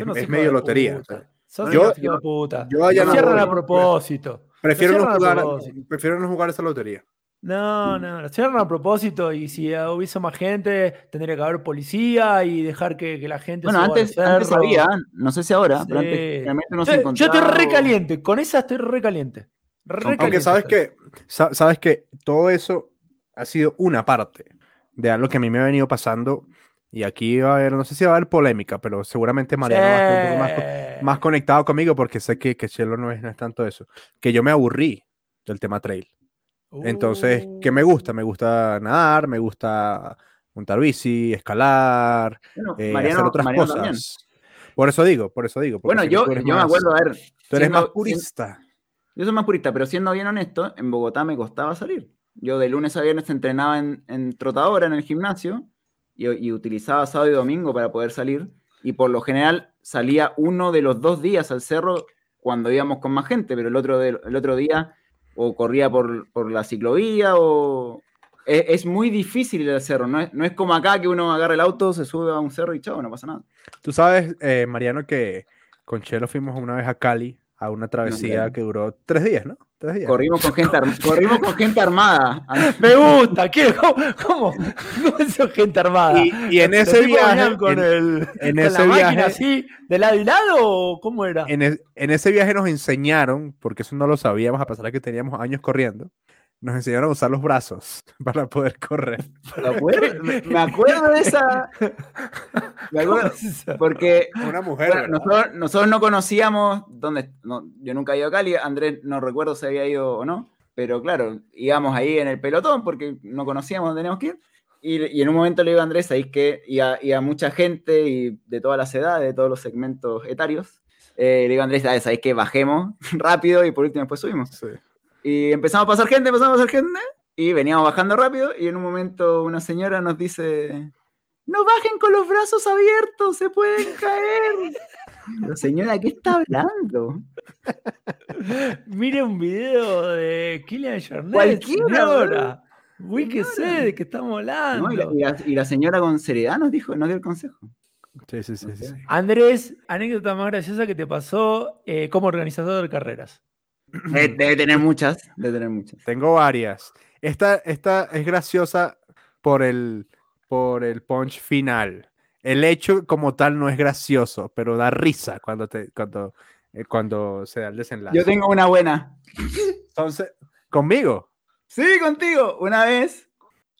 Unos es medio lotería. o sea, yo- de puta. yo allá no cierran a ¿no? propósito. prefiero, no cierran a jugar, propósito. prefiero no jugar esa lotería. No, no, lo cierran a propósito y si hubiese más gente, tendría que haber policía y dejar que, que la gente Bueno, antes, antes había, no sé si ahora, pero Sí. antes realmente uno se Yo, yo estoy encontraba- re caliente, con esa estoy re caliente. Re Aunque sabes que, sa- sabes que todo eso ha sido una parte de algo que a mí me ha venido pasando. Y aquí va a haber, no sé si va a haber polémica, pero seguramente Mariano va a estar un poco más, Sí. más conectado conmigo porque sé que, que Chelo no es, no es tanto eso. Que yo me aburrí del tema trail. Entonces, ¿qué me gusta? Me gusta nadar, me gusta montar bici, escalar, Bueno, eh, Mariano- hacer otras Mariano cosas. también. Por eso digo, por eso digo. Bueno, yo, yo me más- acuerdo, a ver, Tú eres siendo- más purista. Yo soy más purista, pero siendo bien honesto, en Bogotá me costaba salir. Yo de lunes a viernes entrenaba en, en trotadora en el gimnasio y, utilizaba sábado y domingo para poder salir. Y por lo general salía uno de los dos días al cerro cuando íbamos con más gente, pero el otro, el otro día o corría por, por la ciclovía o... Es, es muy difícil al cerro, no es, no es como acá que uno agarra el auto, se sube a un cerro y chao, no pasa nada. Tú sabes, eh, Mariano, que con Chelo fuimos una vez a Cali a una travesía claro. que duró tres días, ¿no? Tres días. Corrimos con gente, arm- corrimos con gente armada. Me gusta, quiero, ¿cómo, cómo, eso gente armada? Y, y en ¿Los ese viaje, con, en, el, en con ese la máquina viaje- así, de lado y lado o cómo era? en, e- en ese viaje nos enseñaron, porque eso no lo sabíamos, a pesar de que teníamos años corriendo, nos enseñaron a usar los brazos para poder correr. Me me acuerdo de esa. Me acuerdo, porque Una mujer. bueno, nosotros, nosotros no conocíamos dónde. no, yo nunca he ido a Cali, Andrés no recuerdo si había ido o no, pero claro, íbamos ahí en el pelotón porque no conocíamos dónde teníamos que ir. Y, y en un momento le digo a Andrés, ahí que y a, y a mucha gente y de todas las edades, de todos los segmentos etarios, eh, le digo a Andrés, "Ah, ¿sabéis que bajemos rápido y por último después subimos? Sí. Y empezamos a pasar gente, empezamos a pasar gente, y veníamos bajando rápido, y en un momento una señora nos dice, no bajen con los brazos abiertos, se pueden caer. La señora, ¿qué está hablando? Mire un video de Kylian Jornet, Cualquiera, señora. Uy, que sé de qué estamos hablando. ¿No? Y, la, y la- y la señora con seriedad nos dijo, nos dio el consejo. Sí, sí, sí, sí, sí. Andrés, anécdota más graciosa que te pasó eh, como organizador de carreras. Debe, debe tener muchas, debe tener muchas. Tengo varias. Esta, esta es graciosa por el, por el punch final. El hecho como tal no es gracioso, pero da risa cuando, te, cuando, eh, cuando se da el desenlace. Yo tengo una buena. Entonces, conmigo. Sí, contigo. Una vez.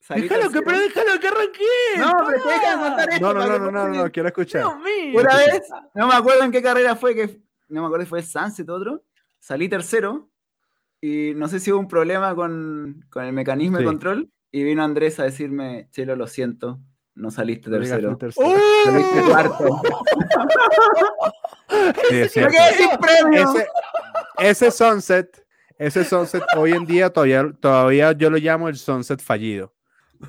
Déjalo que, pero déjalo que arranque. No, pero contar esto. No, no, no, no, no, no, no, quiero escuchar. Dios mío. Una vez, no me acuerdo en qué carrera fue, que no me acuerdo si fue Sunset o otro, salí tercero y no sé si hubo un problema con, con el mecanismo Sí. de control y vino Andrés a decirme, Chelo, lo siento, no saliste tercero. ¡Uh! Saliste cuarto. Sí, es ¡Me cierto. Ese, ese sunset, ese sunset hoy en día todavía, todavía yo lo llamo el sunset fallido.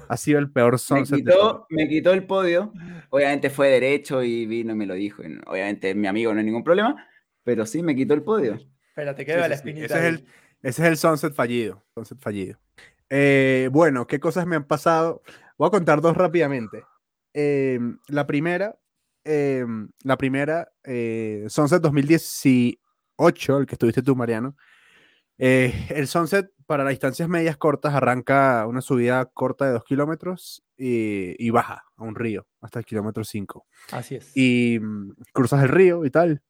Ha sido el peor Me sunset de todos. quitó, me quitó el podio. Obviamente fue derecho y vino y me lo dijo. obviamente mi amigo no hay ningún problema, pero sí me quitó el podio. Espérate, Sí, queda sí, la sí. espinita. Ese es el, ese es el sunset fallido. Sunset fallido. Eh, bueno, ¿qué cosas me han pasado? Voy a contar dos rápidamente. Eh, la primera, eh, la primera, Sunset 2018, el que estuviste tú, Mariano. Eh, el Sunset para las distancias medias cortas arranca una subida corta de 2 kilómetros y, y baja a un río hasta el kilómetro 5. Así es. Y mm, cruzas el río y tal,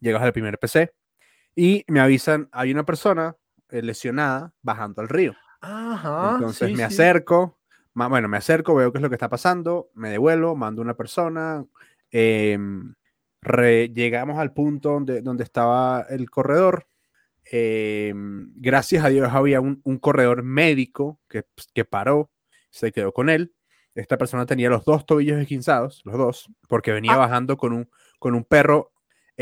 llegas al primer PC y me avisan, hay una persona eh, lesionada bajando al río. Ajá. Entonces sí, me acerco, bueno, me acerco, veo qué es lo que está pasando, me devuelvo, mando una persona, em, re- llegamos al punto donde, donde estaba el corredor. em, gracias a Dios había un, un corredor médico que, pues, que paró, se quedó con él. Esta persona tenía los dos tobillos esguinzados, los dos, porque venía Ah. bajando con un, con un perro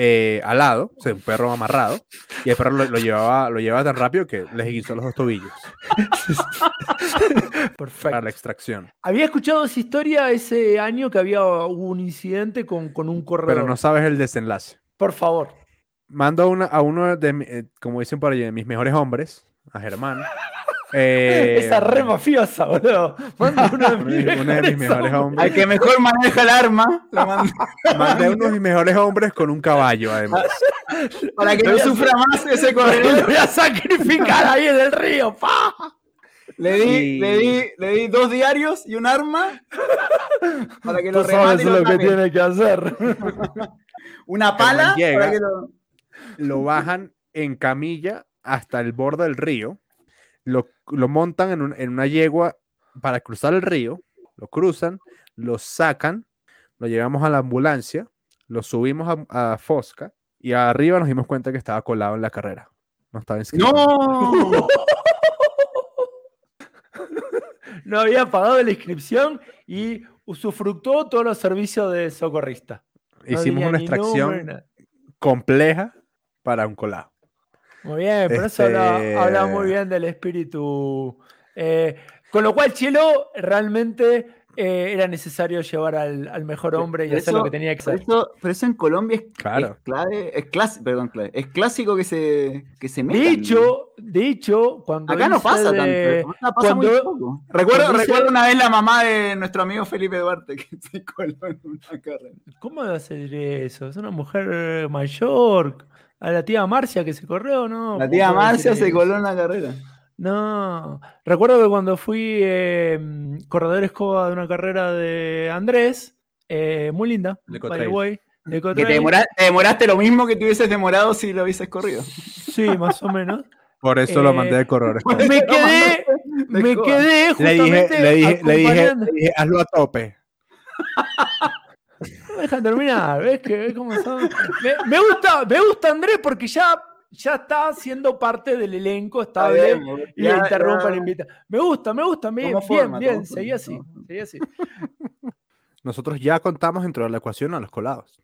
eh, alado, o sea, un perro amarrado, y el perro lo, lo llevaba, lo llevaba tan rápido que les esguinzó los dos tobillos Perfecto. para la extracción. Había escuchado esa historia ese año que había hubo un incidente con, con un corredor. Pero no sabes el desenlace. Por favor. Mando a, una- a uno de, eh, como dicen por allí, de mis mejores hombres, a Germán. eh, Esa re mafiosa, boludo. Manda uno de mis de- uno de mis mejores Al hombres. que mejor maneja el arma, lo Mandé a uno de mis mejores hombres con un caballo, además. para que no sufra más ese Lo corredor. voy a sacrificar ahí en el río. ¡pa! Le di, le, di, le di dos diarios y un arma para que lo Tú sabes lo lo que tiene que hacer. Una pala llega. para que lo... Lo bajan en camilla hasta el borde del río. Lo, lo montan en, un- en una yegua para cruzar el río. Lo cruzan, lo sacan, lo llevamos a la ambulancia, lo subimos a, a Fosca y arriba nos dimos cuenta que estaba colado en la carrera. No estaba inscrito. ¡No! No había pagado la inscripción y usufructó todos los servicios de socorrista. No Hicimos una número, extracción compleja para un colado. Muy bien, pero eso habla, Este- habla muy bien del espíritu. Eh, con lo cual, Chelo, realmente eh, era necesario llevar al, al mejor hombre y Pero hacer lo eso- que tenía que Por hacer. eso, por eso en Colombia es, Claro. es clave, es perdón, clave, es clásico que se, que se metan. De hecho, de hecho, cuando acá no pasa de- tanto, acá pasa muy cuando- poco. Recuerdo, cuando recuerdo una vez la mamá de nuestro amigo Felipe Duarte que se coló en una carrera. ¿Cómo va a hacer eso? Es una mujer mayor. A la tía Marcia que se corrió, ¿no? La ¿Cómo tía Marcia se coló en una carrera. No. Recuerdo que cuando fui eh, corredor escoba de una carrera de Andrés, eh, muy linda, De way, de Que te, Cotrail. demora- te demoraste lo mismo que te hubieses demorado si lo hubieses corrido. Sí, más o menos. Por eso lo Eh, mandé de corredor. pues, Me quedé, me escoba. quedé Le justamente dije, le dije, le dije, le dije, hazlo a tope. Me dejan terminar, ¿ves que ves cómo son? Me, me gusta, me gusta Andrés porque ya, ya está siendo parte del elenco estable bien, y le interrumpe ya- al invitado. Me gusta, me gusta, bien, bien, forma, bien, toma seguí así, seguí así. Nosotros ya contamos dentro de la ecuación a los colados.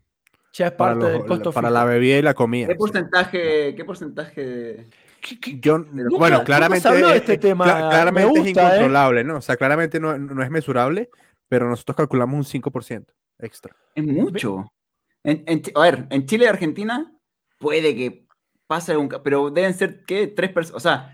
Ya es parte del los- costo para fijo. la bebida y la comida. ¿Qué sí. porcentaje, qué porcentaje de- ¿Qué- qué- Yo, Nunca- bueno, nunca claramente, se habló de es- este es- tema, cla- me claramente es ¿eh? incontrolable, ¿no? O sea, claramente no, no es mesurable, pero nosotros calculamos un 5% extra. Es mucho. En, en a ver, en Chile y Argentina puede que pase un... Pero deben ser, ¿qué? Tres personas. O sea,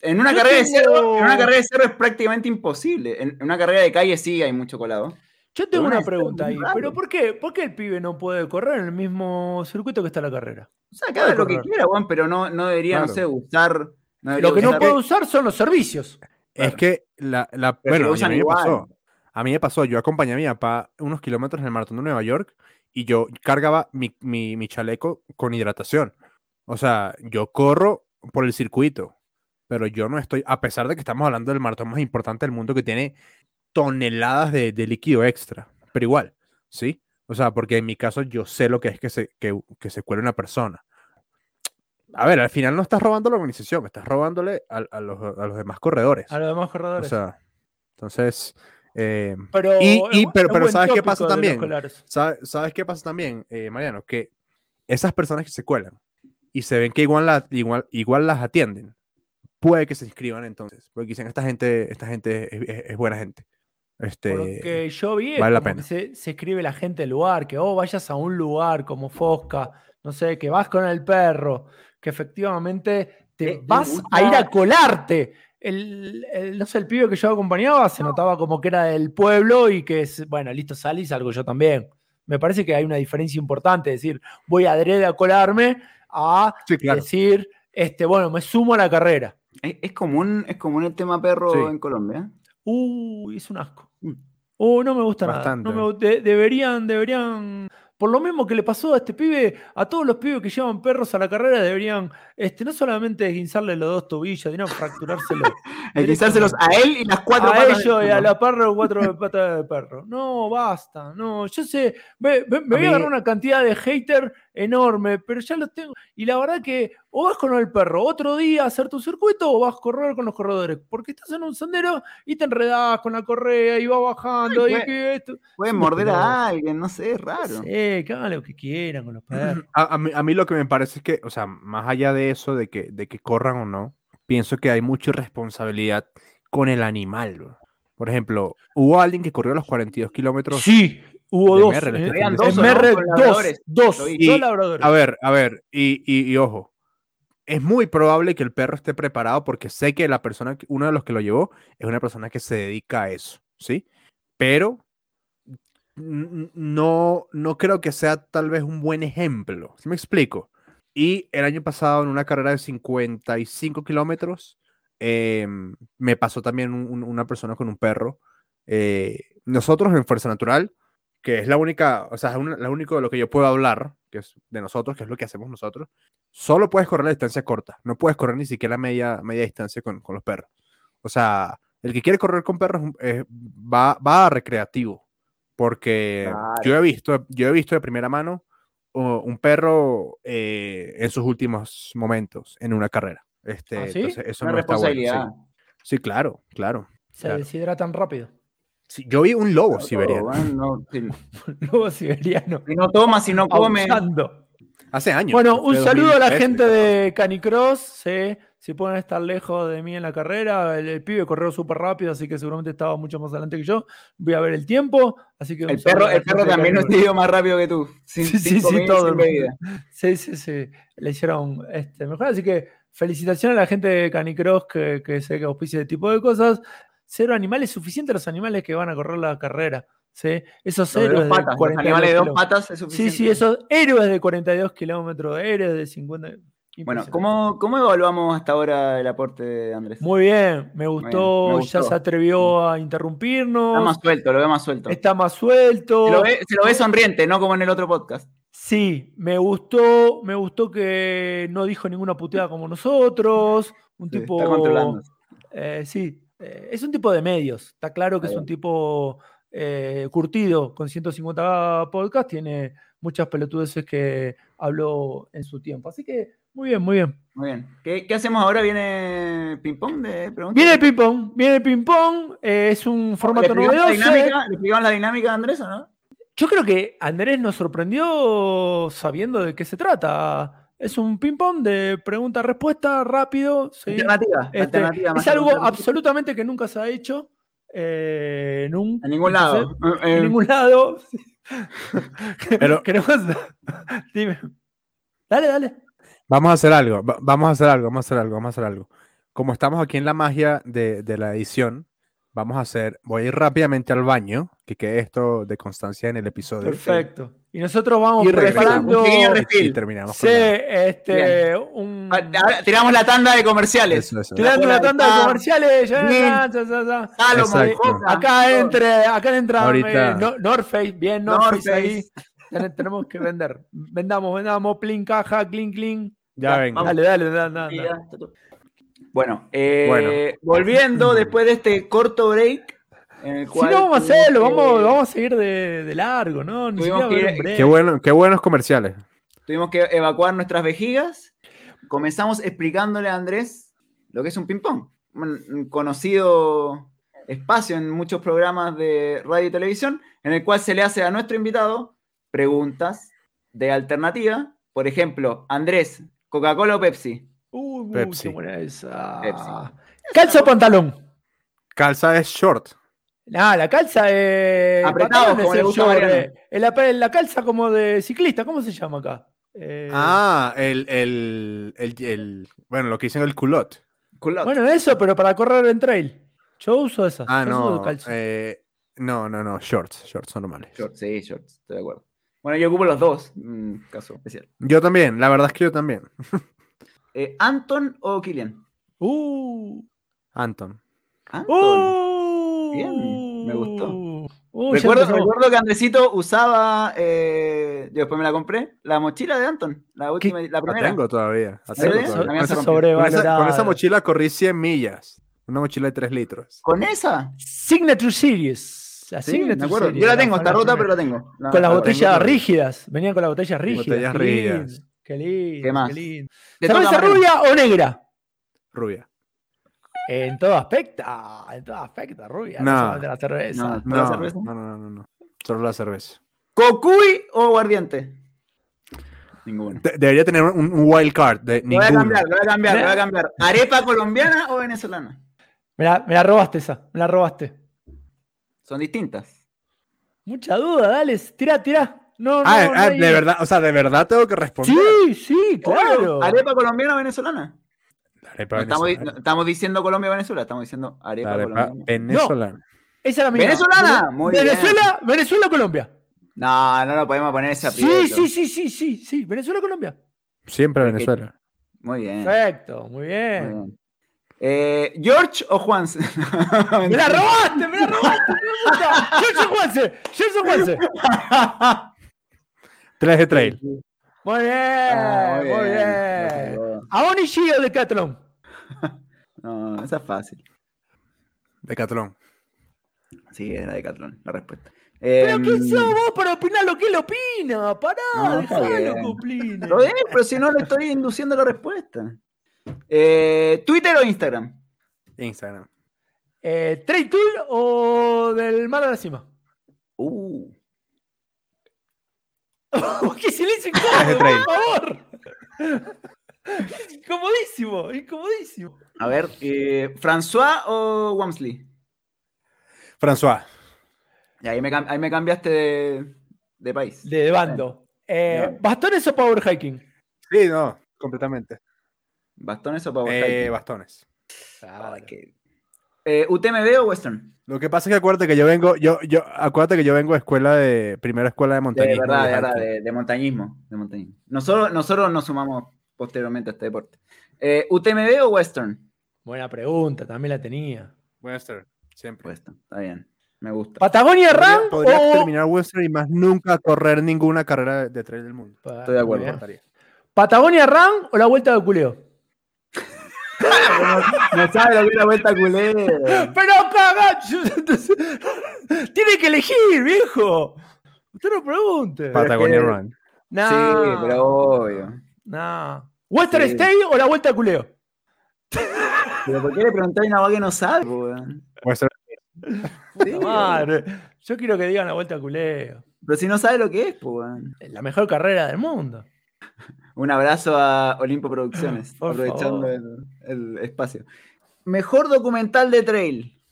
en una, carrera de tengo- en una carrera de cerro es prácticamente imposible. En, en una carrera de calle sí hay mucho colado. Yo tengo Pero una una pregunta ahí, raro. pero ¿por qué, ¿por qué el pibe no puede correr en el mismo circuito que está la carrera? O sea, que haga lo que quiera, Juan, pero no, no debería, no sé, usar... no debería Lo que no puede usar son los servicios. Es Claro. que, la, la- si bueno, y a usan mí me igual. pasó. A mí me pasó, yo acompañé a mi papá unos kilómetros en el maratón de Nueva York y yo cargaba mi, mi- mi chaleco con hidratación. O sea, yo corro por el circuito, pero yo no estoy, a pesar de que estamos hablando del maratón más importante del mundo que tiene toneladas de, de líquido extra, pero igual, ¿sí? O sea, porque en mi caso yo sé lo que es que se, que, que se cuele una persona. A ver, al final no estás robando la organización, estás robándole a, a los, a los demás corredores. A los demás O corredores. sea, entonces, eh, pero, y- y- pero- pero ¿sabes qué pasa también? colares. ¿sabe- ¿sabes qué pasa también, eh, Mariano? Que esas personas que se cuelan y se ven que igual, la- igual, igual las atienden, puede que se inscriban entonces, porque dicen, esta gente, esta gente es, es- es buena gente. Este, Porque yo vi vale la pena. se, se escribe la gente del lugar, que oh, vayas a un lugar como Fosca, no sé, que vas con el perro, que efectivamente te Eh, vas gusta- a ir a colarte. El, el- no sé, el pibe que yo acompañaba se notaba como que era del pueblo y que es, bueno, listo, sal y salgo yo también. Me parece que hay una diferencia importante, es decir, voy adrede a colarme a sí, claro. decir, este, bueno, me sumo a la carrera. Es, es común, es común el tema perro Sí. en Colombia. Uy, es un asco. Mm. Uh, no me gusta Bastante. nada. No me gu- de- deberían, deberían. Por lo mismo que le pasó a este pibe, a todos los pibes que llevan perros a la carrera, deberían este, no solamente esguinzarle los dos tobillos, sino fracturárselo. Hay que dárselos a él y las cuatro a patas del ellos y a perro. la perra cuatro patas de perro. No, basta. No, yo sé, me, me- me A voy a agarrar una cantidad de hater enorme, pero ya los tengo. Y la verdad que o vas con el perro otro día a hacer tu circuito o vas a correr con los corredores. Porque estás en un sendero y te enredás con la correa y va bajando. Ay, y esto. Pueden morder a alguien, no sé, es raro. Sí, que hagan lo que quieran con los perros. A, a mí, a mí lo que me parece es que, o sea, más allá de eso, de que, de que corran o no, pienso que hay mucha irresponsabilidad con el animal. bro. Por ejemplo, hubo alguien que corrió los 42 kilómetros. Sí, hubo de dos. Eh, dos, dos, Y- labradores. A ver, a ver, y, y- y ojo, es muy probable que el perro esté preparado porque sé que la persona, uno de los que lo llevó, es una persona que se dedica a eso, ¿sí? Pero no, no creo que sea tal vez un buen ejemplo, ¿sí me explico? Y el año pasado en una carrera de 55 kilómetros, em, me pasó también un- un- una persona con un perro. eh, nosotros en Fuerza Natural, que es la única, o sea, es una- lo único de lo que yo puedo hablar, que es de nosotros, que es lo que hacemos nosotros, solo puedes correr la distancia corta, no puedes correr ni siquiera media, media distancia con, con los perros. O sea, el que quiere correr con perros eh, va, va a recreativo, porque yo he visto, yo he visto de primera mano uh, un perro eh, en sus últimos momentos en una carrera. Este, ¿Ah, sí? entonces eso Una no está bueno. sí. claro, claro. Se claro. deshidratan rápido. Sí, yo vi un lobo siberiano no, Lobo siberiano. si no toma, si no come. Hace años. Bueno, un saludo a la 2013, gente de Canicross. sí, Si pueden estar lejos de mí en la carrera, el, el pibe corrió súper rápido, así que seguramente estaba mucho más adelante que yo. Voy a ver el tiempo. Así que El perro, el perro también no Canicross. se dio más rápido que tú. Sin, Sí, sí, sí, todo. Sí, sí, sí. Le hicieron este, mejor. Así que felicitaciones a la gente de Canicross que, que sé que auspicia este tipo de cosas. Cero animales, suficiente los animales que van a correr la carrera. ¿sí? Esos Los héroes de patas, los 42 animales de dos patas es Sí, suficiente. sí, esos héroes de 42 kilómetros, héroes de 50. Bueno. ¿cómo, ¿cómo evaluamos hasta ahora el aporte de Andrés? Muy bien, me gustó, me ya se atrevió a interrumpirnos. Está más suelto, lo veo más suelto. está más suelto. Se lo, ve, se lo ve sonriente, no como en el otro podcast. Sí, me gustó, me gustó que no dijo ninguna puteada como nosotros. Un Sí, tipo. Está controlando. eh, sí, eh, es un tipo de medios. Está claro que es un tipo eh, curtido con 150 podcasts. Tiene muchas pelotudeces que habló en su tiempo. Así que, muy bien, muy bien. Muy bien. ¿Qué, qué hacemos ahora? ¿Viene ping-pong de preguntas? Viene el ping-pong, viene el ping-pong. eh, es un ¿Le formato la novedoso. dinámica? ¿Le explicamos la dinámica de Andrés o no? Yo creo que Andrés nos sorprendió sabiendo de qué se trata. Es un ping-pong de pregunta-respuesta rápido. ¿sí? Alternativa. Este, alternativa más es algo alternativa. absolutamente que nunca se ha hecho. eh, En ningún lado. Eh, En ningún lado. Pero- Queremos- Dime. Dale, dale. Vamos a hacer algo, va- vamos a hacer algo, vamos a hacer algo, vamos a hacer algo. Como estamos aquí en la magia de, de la edición, vamos a hacer, voy a ir rápidamente al baño, que quede esto de constancia en el episodio. Perfecto. Y nosotros vamos Y preparando. un pequeño Y terminamos Sí, la- este, un. Ah, ahora tiramos la tanda de comerciales. Eso, eso. Tirando una tanda de Ah, comerciales. ya, ya, ya, Acá entre, acá entra Ahorita- eh, No- North Face, bien North, North Face ahí. Tenemos que vender. Vendamos, vendamos, plin caja, clean, clean. Ya vamos. Dale, dale, dale, dale, dale. Bueno, eh, Bueno. volviendo después de este corto break. En el Si cual no vamos a hacerlo, que- vamos, vamos a seguir de, de largo, ¿no? Ni que. Qué, bueno, qué buenos comerciales. Tuvimos que evacuar nuestras vejigas. Comenzamos explicándole a Andrés lo que es un ping-pong. Un conocido espacio en muchos programas de radio y televisión, en el cual se le hace a nuestro invitado preguntas de alternativa. Por ejemplo, Andrés, ¿Coca-Cola o Pepsi? Uy, uy, Pepsi. qué buena esa. Pepsi. ¿Calza o pantalón? Calza es short. Ah, la calza es. Apretado, como le el gusta eh. La, calza como de ciclista, ¿cómo se llama acá? Eh, Ah, el, el, el, el- bueno, lo que dicen el culot. Culot. Bueno, eso, pero para correr en trail. Yo uso esas. Ah, no. calza. eh, no, no, no, shorts, shorts son normales. Shorts, sí, shorts, estoy de acuerdo. Bueno, yo ocupo los dos, caso especial. Yo también, la verdad es que yo también. Eh, ¿Anton o Kilian? Uh. Anton. Anton. Uh. Bien, me gustó. Uh, recuerdo, recuerdo que Andresito usaba, eh, yo después me la compré, la mochila de Anton, la última, la La primera. tengo todavía. la tengo todavía. Con esa- con mochila corrí 100 millas. Una mochila de 3 litros. ¿Con esa? Signature Series. La Sí, Signature me acuerdo. Series, Yo la tengo, está rota, pero la tengo. La- Con las la botellas tengo rígidas. Venían con las botellas rígidas. Botellas qué rígidas. lindo, Qué lindo. ¿Qué más? qué lindo. Te toca, ¿Cerveza Mariano. rubia o negra? Rubia. En todo aspecto. En todo aspecto, rubia. No. No, solamente la cerveza. No. ¿Solo No, cerveza? no, no, no, no. Solo la cerveza. ¿Cocuy o aguardiente? Ninguno. De- debería tener un, un wild card de Lo voy a ninguno. cambiar, lo voy a cambiar, lo voy a cambiar. ¿Arepa colombiana o venezolana? Me la, me la robaste esa. Me la robaste. Son distintas. Mucha duda, dale. Tira, tira. No, no, Ah, no ah, hay- de verdad, o sea, de verdad tengo que responder. Sí, sí, claro. ¿Arepa colombiana o venezolana? No estamos, no diciendo Colombia o Venezuela, estamos diciendo arepa, arepa colombiana. venezolana. Esa es la mía. ¿Venezolana? Muy bien. Venezuela, Venezuela, Colombia. No, no lo podemos poner ese Sí, sí, sí, sí, sí, sí. Venezuela, Colombia. Siempre Venezuela. Muy bien. Perfecto, muy muy bien. bien. Eh, ¿George o Juan? ¡Me la robaste! ¡Me la robaste! de puta! ¡Gerson Juanse! ¡Gerson Juanse! 3 de trail. Muy bien, Ah, muy bien. ¿Aoni G o Decathlon? No, esa es fácil. Decathlon. Sí, era Decathlon, la respuesta. ¿Pero Em, quién sos vos para opinar lo que él opina? Pará, No, dejalo opine. Lo bien, pero si no le estoy induciendo la respuesta. Eh, ¿Twitter o Instagram? Instagram. Eh, ¿Trade Tool o del mar a la cima? Uh, ¡Qué silencio incómodo, por favor! Incomodísimo, incomodísimo. a ver, eh, ¿François o Wamsley? François. Y ahí me, cam- ahí me cambiaste de, de país. De bando. Eh. ¿Bastones o power hiking? Sí, no, completamente. ¿Bastones o Power Eh, Hiking? bastones. Ay, qué- Eh, ¿UTMB o Western? Lo que pasa es que acuérdate que yo vengo, yo, yo, acuérdate que yo vengo de escuela de, primera escuela de De montañismo. verdad, de de verdad, de, de montañismo, de montañismo. Nosotros, nosotros nos sumamos posteriormente a este deporte. Eh, ¿UTMB o Western? Buena pregunta, también la tenía. Western, siempre. Western, está bien. Me gusta. ¿Patagonia Ram Podría, podría o... terminar Western y más nunca correr ninguna carrera de, de trail del mundo. Pa- Estoy de acuerdo. ¿Patagonia Ram o la vuelta de culeo? No sabe lo que es la vuelta culé. Pero cagacho. Tiene que elegir, viejo. Usted no pregunte. Patagonia Run. No, Sí, pero obvio. No. ¿Western Sí. State o la vuelta de culeo? Pero ¿por qué le preguntáis una voz que no sabe? Western. Sí, Puta madre. Yo quiero que digan la vuelta de culeo. Pero si no sabe lo que es, pues. La mejor carrera del mundo. Un abrazo a Olimpo Producciones, Por aprovechando el espacio. Mejor documental de trail.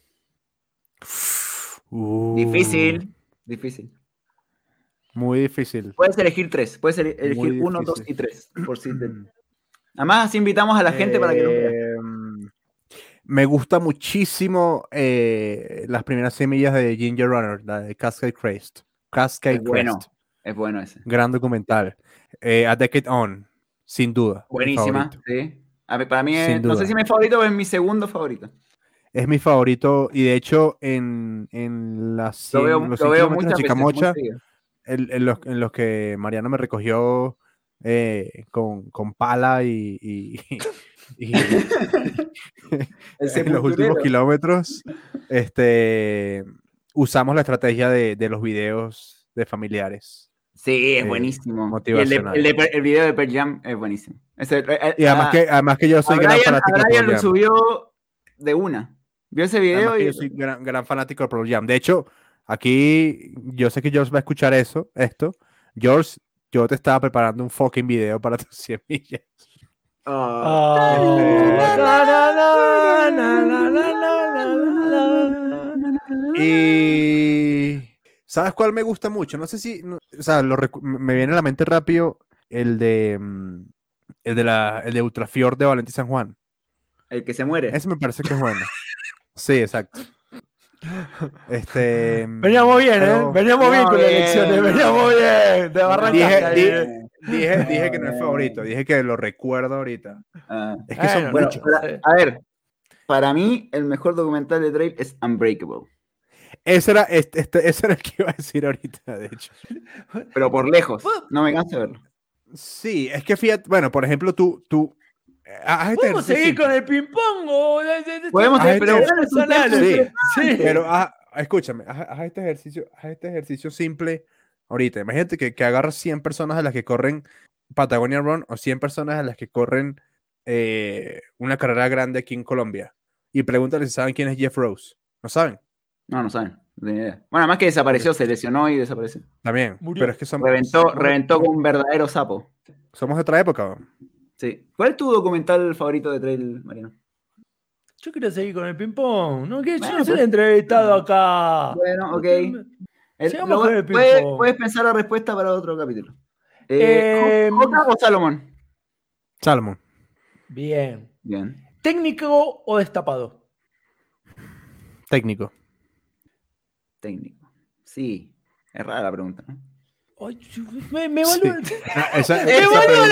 Uh, Difícil. Difícil. Muy difícil. Puedes elegir tres. Puedes ele- elegir uno, dos y tres. Por si te- Además, así invitamos a la gente para que lo vea. Eh, Me gusta muchísimo eh, las primeras semillas de Ginger Runner, la de Cascade Crest. Cascade Es bueno. Crest. Es bueno ese. Gran documental. Eh, A Decade On, sin duda. Buenísima. Sí. A para mí es, no sé si mi favorito o es mi segundo favorito. Es mi favorito y de hecho en, en las Lo 100 veo, los lo 100 veo kilómetros de muchas veces. muy Chicamocha. En, en los, en los que Mariano me recogió eh, con, con pala y, y- y- El en los últimos kilómetros, este, usamos la estrategia de, de los videos de familiares. Sí, es eh, buenísimo. Y el, de, el, de- el video de Pearl Jam es buenísimo. Ese- eh, Y además, a- que, además que yo a soy gran Brian, a fanático Brian Pearl lo subió de una. Vio ese video y yo soy gran, gran fanático de Pearl Jam. De hecho, aquí yo sé que George va a escuchar eso, esto. George, yo te estaba preparando un fucking video para tus 100 millas. Y ¿sabes cuál me gusta mucho? No sé si, no- o sea, lo me viene a la mente rápido el de mm, el de la el de Ultrafiord de Valentín San Juan. el que se muere. Ese me parece que es bueno. Sí, exacto. Este Veníamos bien, ¿eh? Veníamos bien con las elecciones. Veníamos bien. De barranca. Dije- ahí. dije- Dije, dije que no es favorito, dije que lo recuerdo ahorita. Ah, Es que son Bueno, muchos. para- a ver, para mí el mejor documental de Trail es Unbreakable. Ese era, este, este- ese era el que iba a decir ahorita, de hecho. Pero por lejos. No me canso de verlo. Sí, es que fíjate, bueno, por ejemplo, tú, tú, eh, ¿Podemos ejercicio seguir simple, con el ping-pong? Podemos Ah, pero este- personales? Sí, Sí. pero haz- escúchame, haz, haz este ejercicio, haz este ejercicio simple ahorita. Imagínate que, que agarras 100 personas a las que corren Patagonia Run o 100 personas a las que corren eh, una carrera grande aquí en Colombia y pregúntales si saben quién es Jeff Rose. ¿No saben? No, no saben. No idea. Bueno, además que desapareció, se lesionó y desapareció. También. Murió. Pero es que somos, Reventó, somos, reventó con un verdadero sapo. somos de otra época. weón. Sí. ¿Cuál es tu documental favorito de Trail, Mariano? Yo quiero seguir con el ping-pong. No, que yo Bueno, no soy pues. entrevistado acá. Bueno, ok. El- lo- con el puedes, ping-pong. puedes pensar la respuesta para otro capítulo. Eh, Eh, ¿Jo- ¿Jota o Salomón? Salomón. Bien. Bien. ¿Técnico o destapado? Técnico. Técnico. Sí. Es rara la pregunta, ¿no? Me, me volvió, Ah, esa, me esa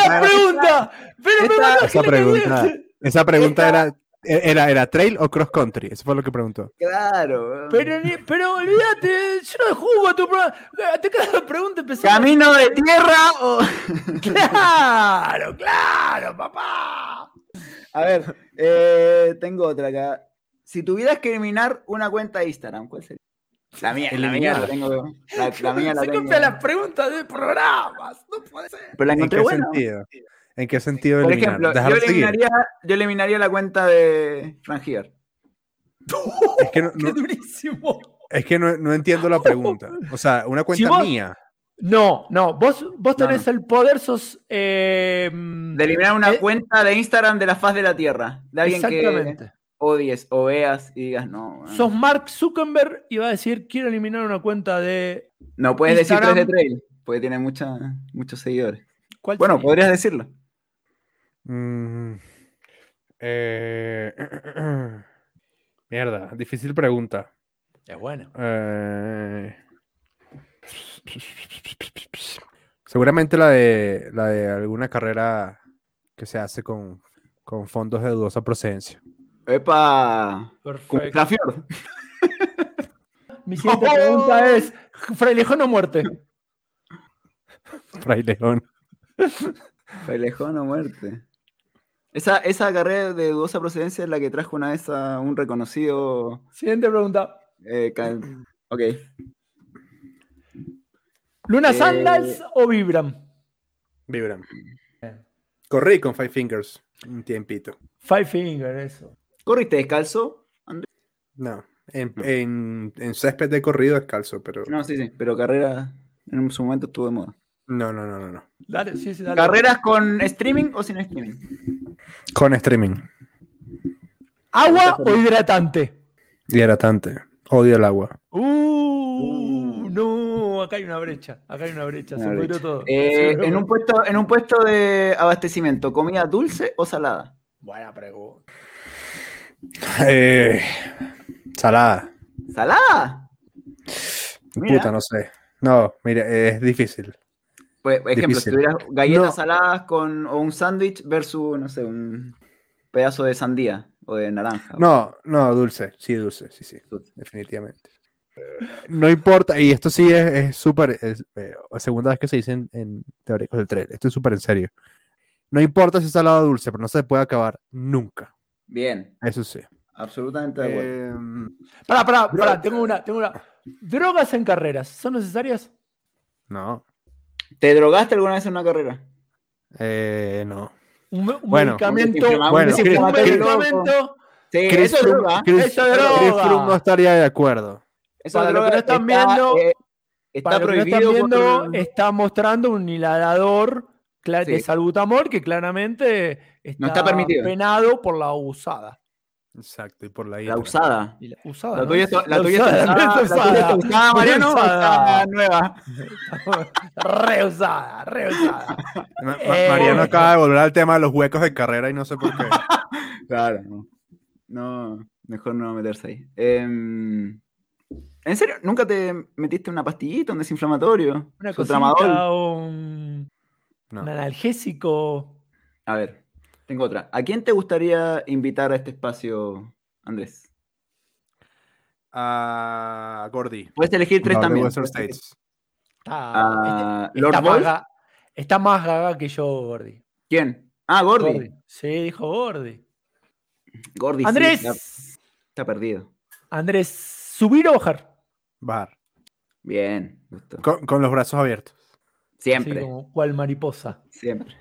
la pregunta. Pero esta- esa pregunta- esa pregunta era, era, era trail o cross country. Eso fue lo que preguntó. Claro. Pero, pero olvídate, yo no jugo tu programa. Te queda la pregunta empezando. ¿Camino de tierra o.? Claro, claro, papá. A ver, eh, tengo otra acá. Si tuvieras que eliminar una cuenta de Instagram, ¿cuál sería? La mía, la mía la tengo. La, la mía la Se tengo. copia las preguntas de programas. No puede ser. Pero la ¿En encontré qué buena. sentido? ¿En qué sentido Por eliminar? ejemplo, yo eliminaría, yo eliminaría la cuenta de Frangier. Es que no, Qué no- durísimo. es que no, no entiendo la pregunta. O sea, una cuenta vos- mía. No, no, vos, vos No, tenés el poder, sos. eh, De eliminar una eh, cuenta de Instagram de la faz de la Tierra. De alguien que Exactamente. Odies o veas y digas, no. bueno. Sos Mark Zuckerberg y va a decir: Quiero eliminar una cuenta de. No puedes Instagram. decir 3 de trail, porque tiene mucha, muchos seguidores. ¿Cuál Bueno, sería? podrías decirlo. Mm, eh, mierda, difícil pregunta. Es bueno. Eh, seguramente la de la de alguna carrera que se hace con, con fondos de dudosa procedencia. Epa. Perfecto. Mi siguiente pregunta es: ¿Frailejón o muerte? Fray León. Frailejón o muerte. Esa, esa carrera de dudosa procedencia es la que trajo una vez a un reconocido. Siguiente pregunta: eh, ca- ok. ¿Luna Eh, Sandals o Vibram? Vibram. Corrí con Five Fingers un tiempito. Five Finger, eso. ¿Corriste descalzo? No, en, en, en césped de corrido descalzo, pero No, sí, sí. Pero carrera en su momento estuvo de moda. no, no, no, no, no. Dale, sí, sí, dale. ¿Carreras con streaming o sin streaming? Con streaming. ¿Agua o hidratante? Hidratante. Odio el agua. Uh, no, acá hay una brecha. Acá hay una brecha. Se Una pudrió brecha. todo. Eh, Se- en, un puesto, en un puesto de abastecimiento, ¿comida dulce o salada? Buena pregunta. Eh, salada. ¿Salada? Mira. Puta, no sé. No, mira, es difícil. Pues, por ejemplo, si Difícil. tuvieras galletas No. saladas con, o un sándwich versus, no sé, un pedazo de sandía o de naranja. No, no, dulce. Sí, dulce. Sí, sí. Dulce. Definitivamente. No importa, y esto sí es es súper, es, eh, segunda vez que se dice en, en Teóricos del Tren, esto es súper en serio. No importa si es salado o dulce, pero no se puede acabar nunca. Bien, Eso sí. absolutamente de acuerdo. Em, Pará, pará, pará, tengo una, tengo una. ¿Drogas en carreras son necesarias? no, ¿Te drogaste alguna vez en una carrera? eh, no. Un, un Bueno, medicamento. un Bueno, un Chris- medicamento. Sí, Chris eso es Froome- droga. Chris- Eso es Chris droga. Froome no estaría de acuerdo. Eso Para es los que droga, no están está, viendo- eh, está Para los que no prohibido. están viendo, por- está mostrando un inhalador de Sí. salbutamol que claramente está, No está permitido. penado por la usada. Exacto, y por la La usada. Y la, usada La tuya está, la La tuya está usada, la tuya está usada. Mariano, Usada. nueva. Re usada, re usada. Ma- Ma- Eh. Mariano acaba de volver al tema de los huecos de carrera y no sé por qué. Claro, no. No, mejor no meterse ahí. Em, ¿En serio? ¿Nunca te metiste una pastillita, un desinflamatorio? Una cosita, un... No. Un analgésico. A ver, tengo otra. ¿A quién te gustaría invitar a este espacio, Andrés? A Gordy. Puedes elegir tres de también. Western States. Está, este- Lord está, más Wolf. ga- está más gaga que yo, Gordy. ¿Quién? Ah, Gordy. Sí, dijo Gordy. Gordy. sí, Andrés. está, está perdido. Andrés, ¿subir o bajar? Bajar. Bien, gusto. Con, con los brazos abiertos. Siempre, Sí, como cual mariposa. siempre.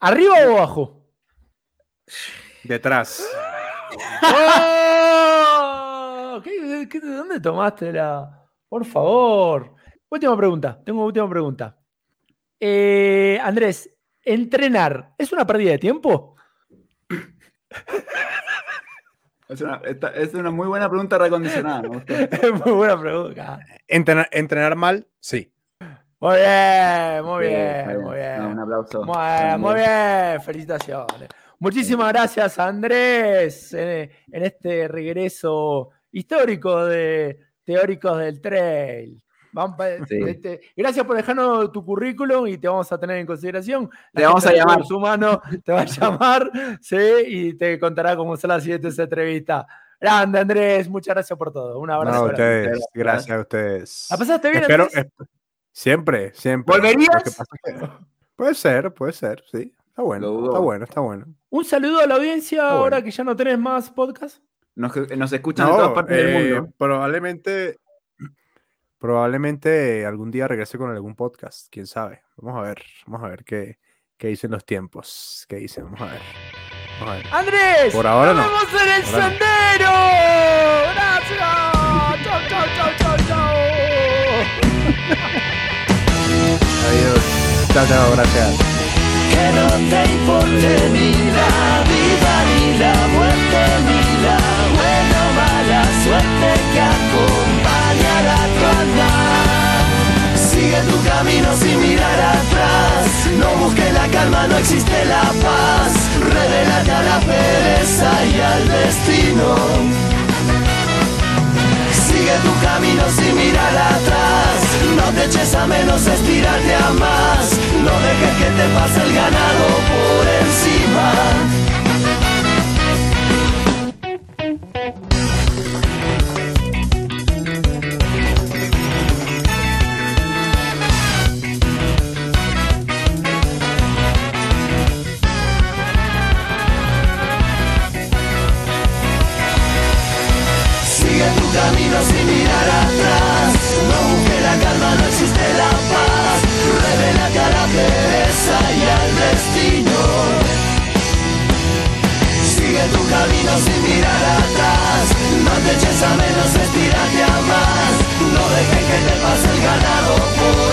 ¿Arriba o abajo? Detrás. ¡Oh! ¿Qué- qué- de dónde tomaste la.? Por favor. Última pregunta. Tengo última pregunta. Eh, Andrés, ¿entrenar es una pérdida de tiempo? Es una, esta- es una muy buena pregunta recondicionada. Es muy buena pregunta. Entrenar, entrenar mal, sí. Muy bien, muy bien, muy bien. No, un aplauso. Muy bien, muy bien, felicitaciones. Muchísimas gracias, Andrés, en, en este regreso histórico de Teóricos del Trail. Sí. este, gracias por dejarnos tu currículum y te vamos a tener en consideración. La Te vamos a llamar. Recursos Humanos te va a llamar sí, y te contará cómo son las siguientes entrevistas. Grande, Andrés, muchas gracias por todo. Un No, abrazo. a grande. ustedes. Gracias a ustedes. ¿La pasaste bien, Espero, Andrés? siempre, siempre. ¿Volverías? Que que- puede ser, puede ser, sí. Está bueno, está bueno, está bueno. Un saludo a la audiencia bueno. ahora que ya no tenés más podcast. Nos, nos escuchan de todas No, partes eh, del mundo. probablemente, probablemente algún día regrese con algún podcast, quién sabe. Vamos a ver, vamos a ver qué, qué dicen los tiempos, qué dicen, vamos a ver. Vamos a ver. Andrés, Por ahora nos no. vemos en el Por ahora no. sendero. Gracias. Chau, chau, chau, chau, chau. Adiós. Chao, chao, gracias. Que no te importe ni la vida ni la muerte ni la buena o mala suerte que acompañará tu andar. Sigue tu camino sin mirar atrás, no busques la calma, no existe la paz. Revélate a la pereza y al destino. Sigue tu camino sin mirar atrás. No te eches a menos, estirarte a más. No dejes que te pase el ganado por encima. atrás y mirar atrás. No te eches a menos, estirate a más. No dejes que te pase el ganado.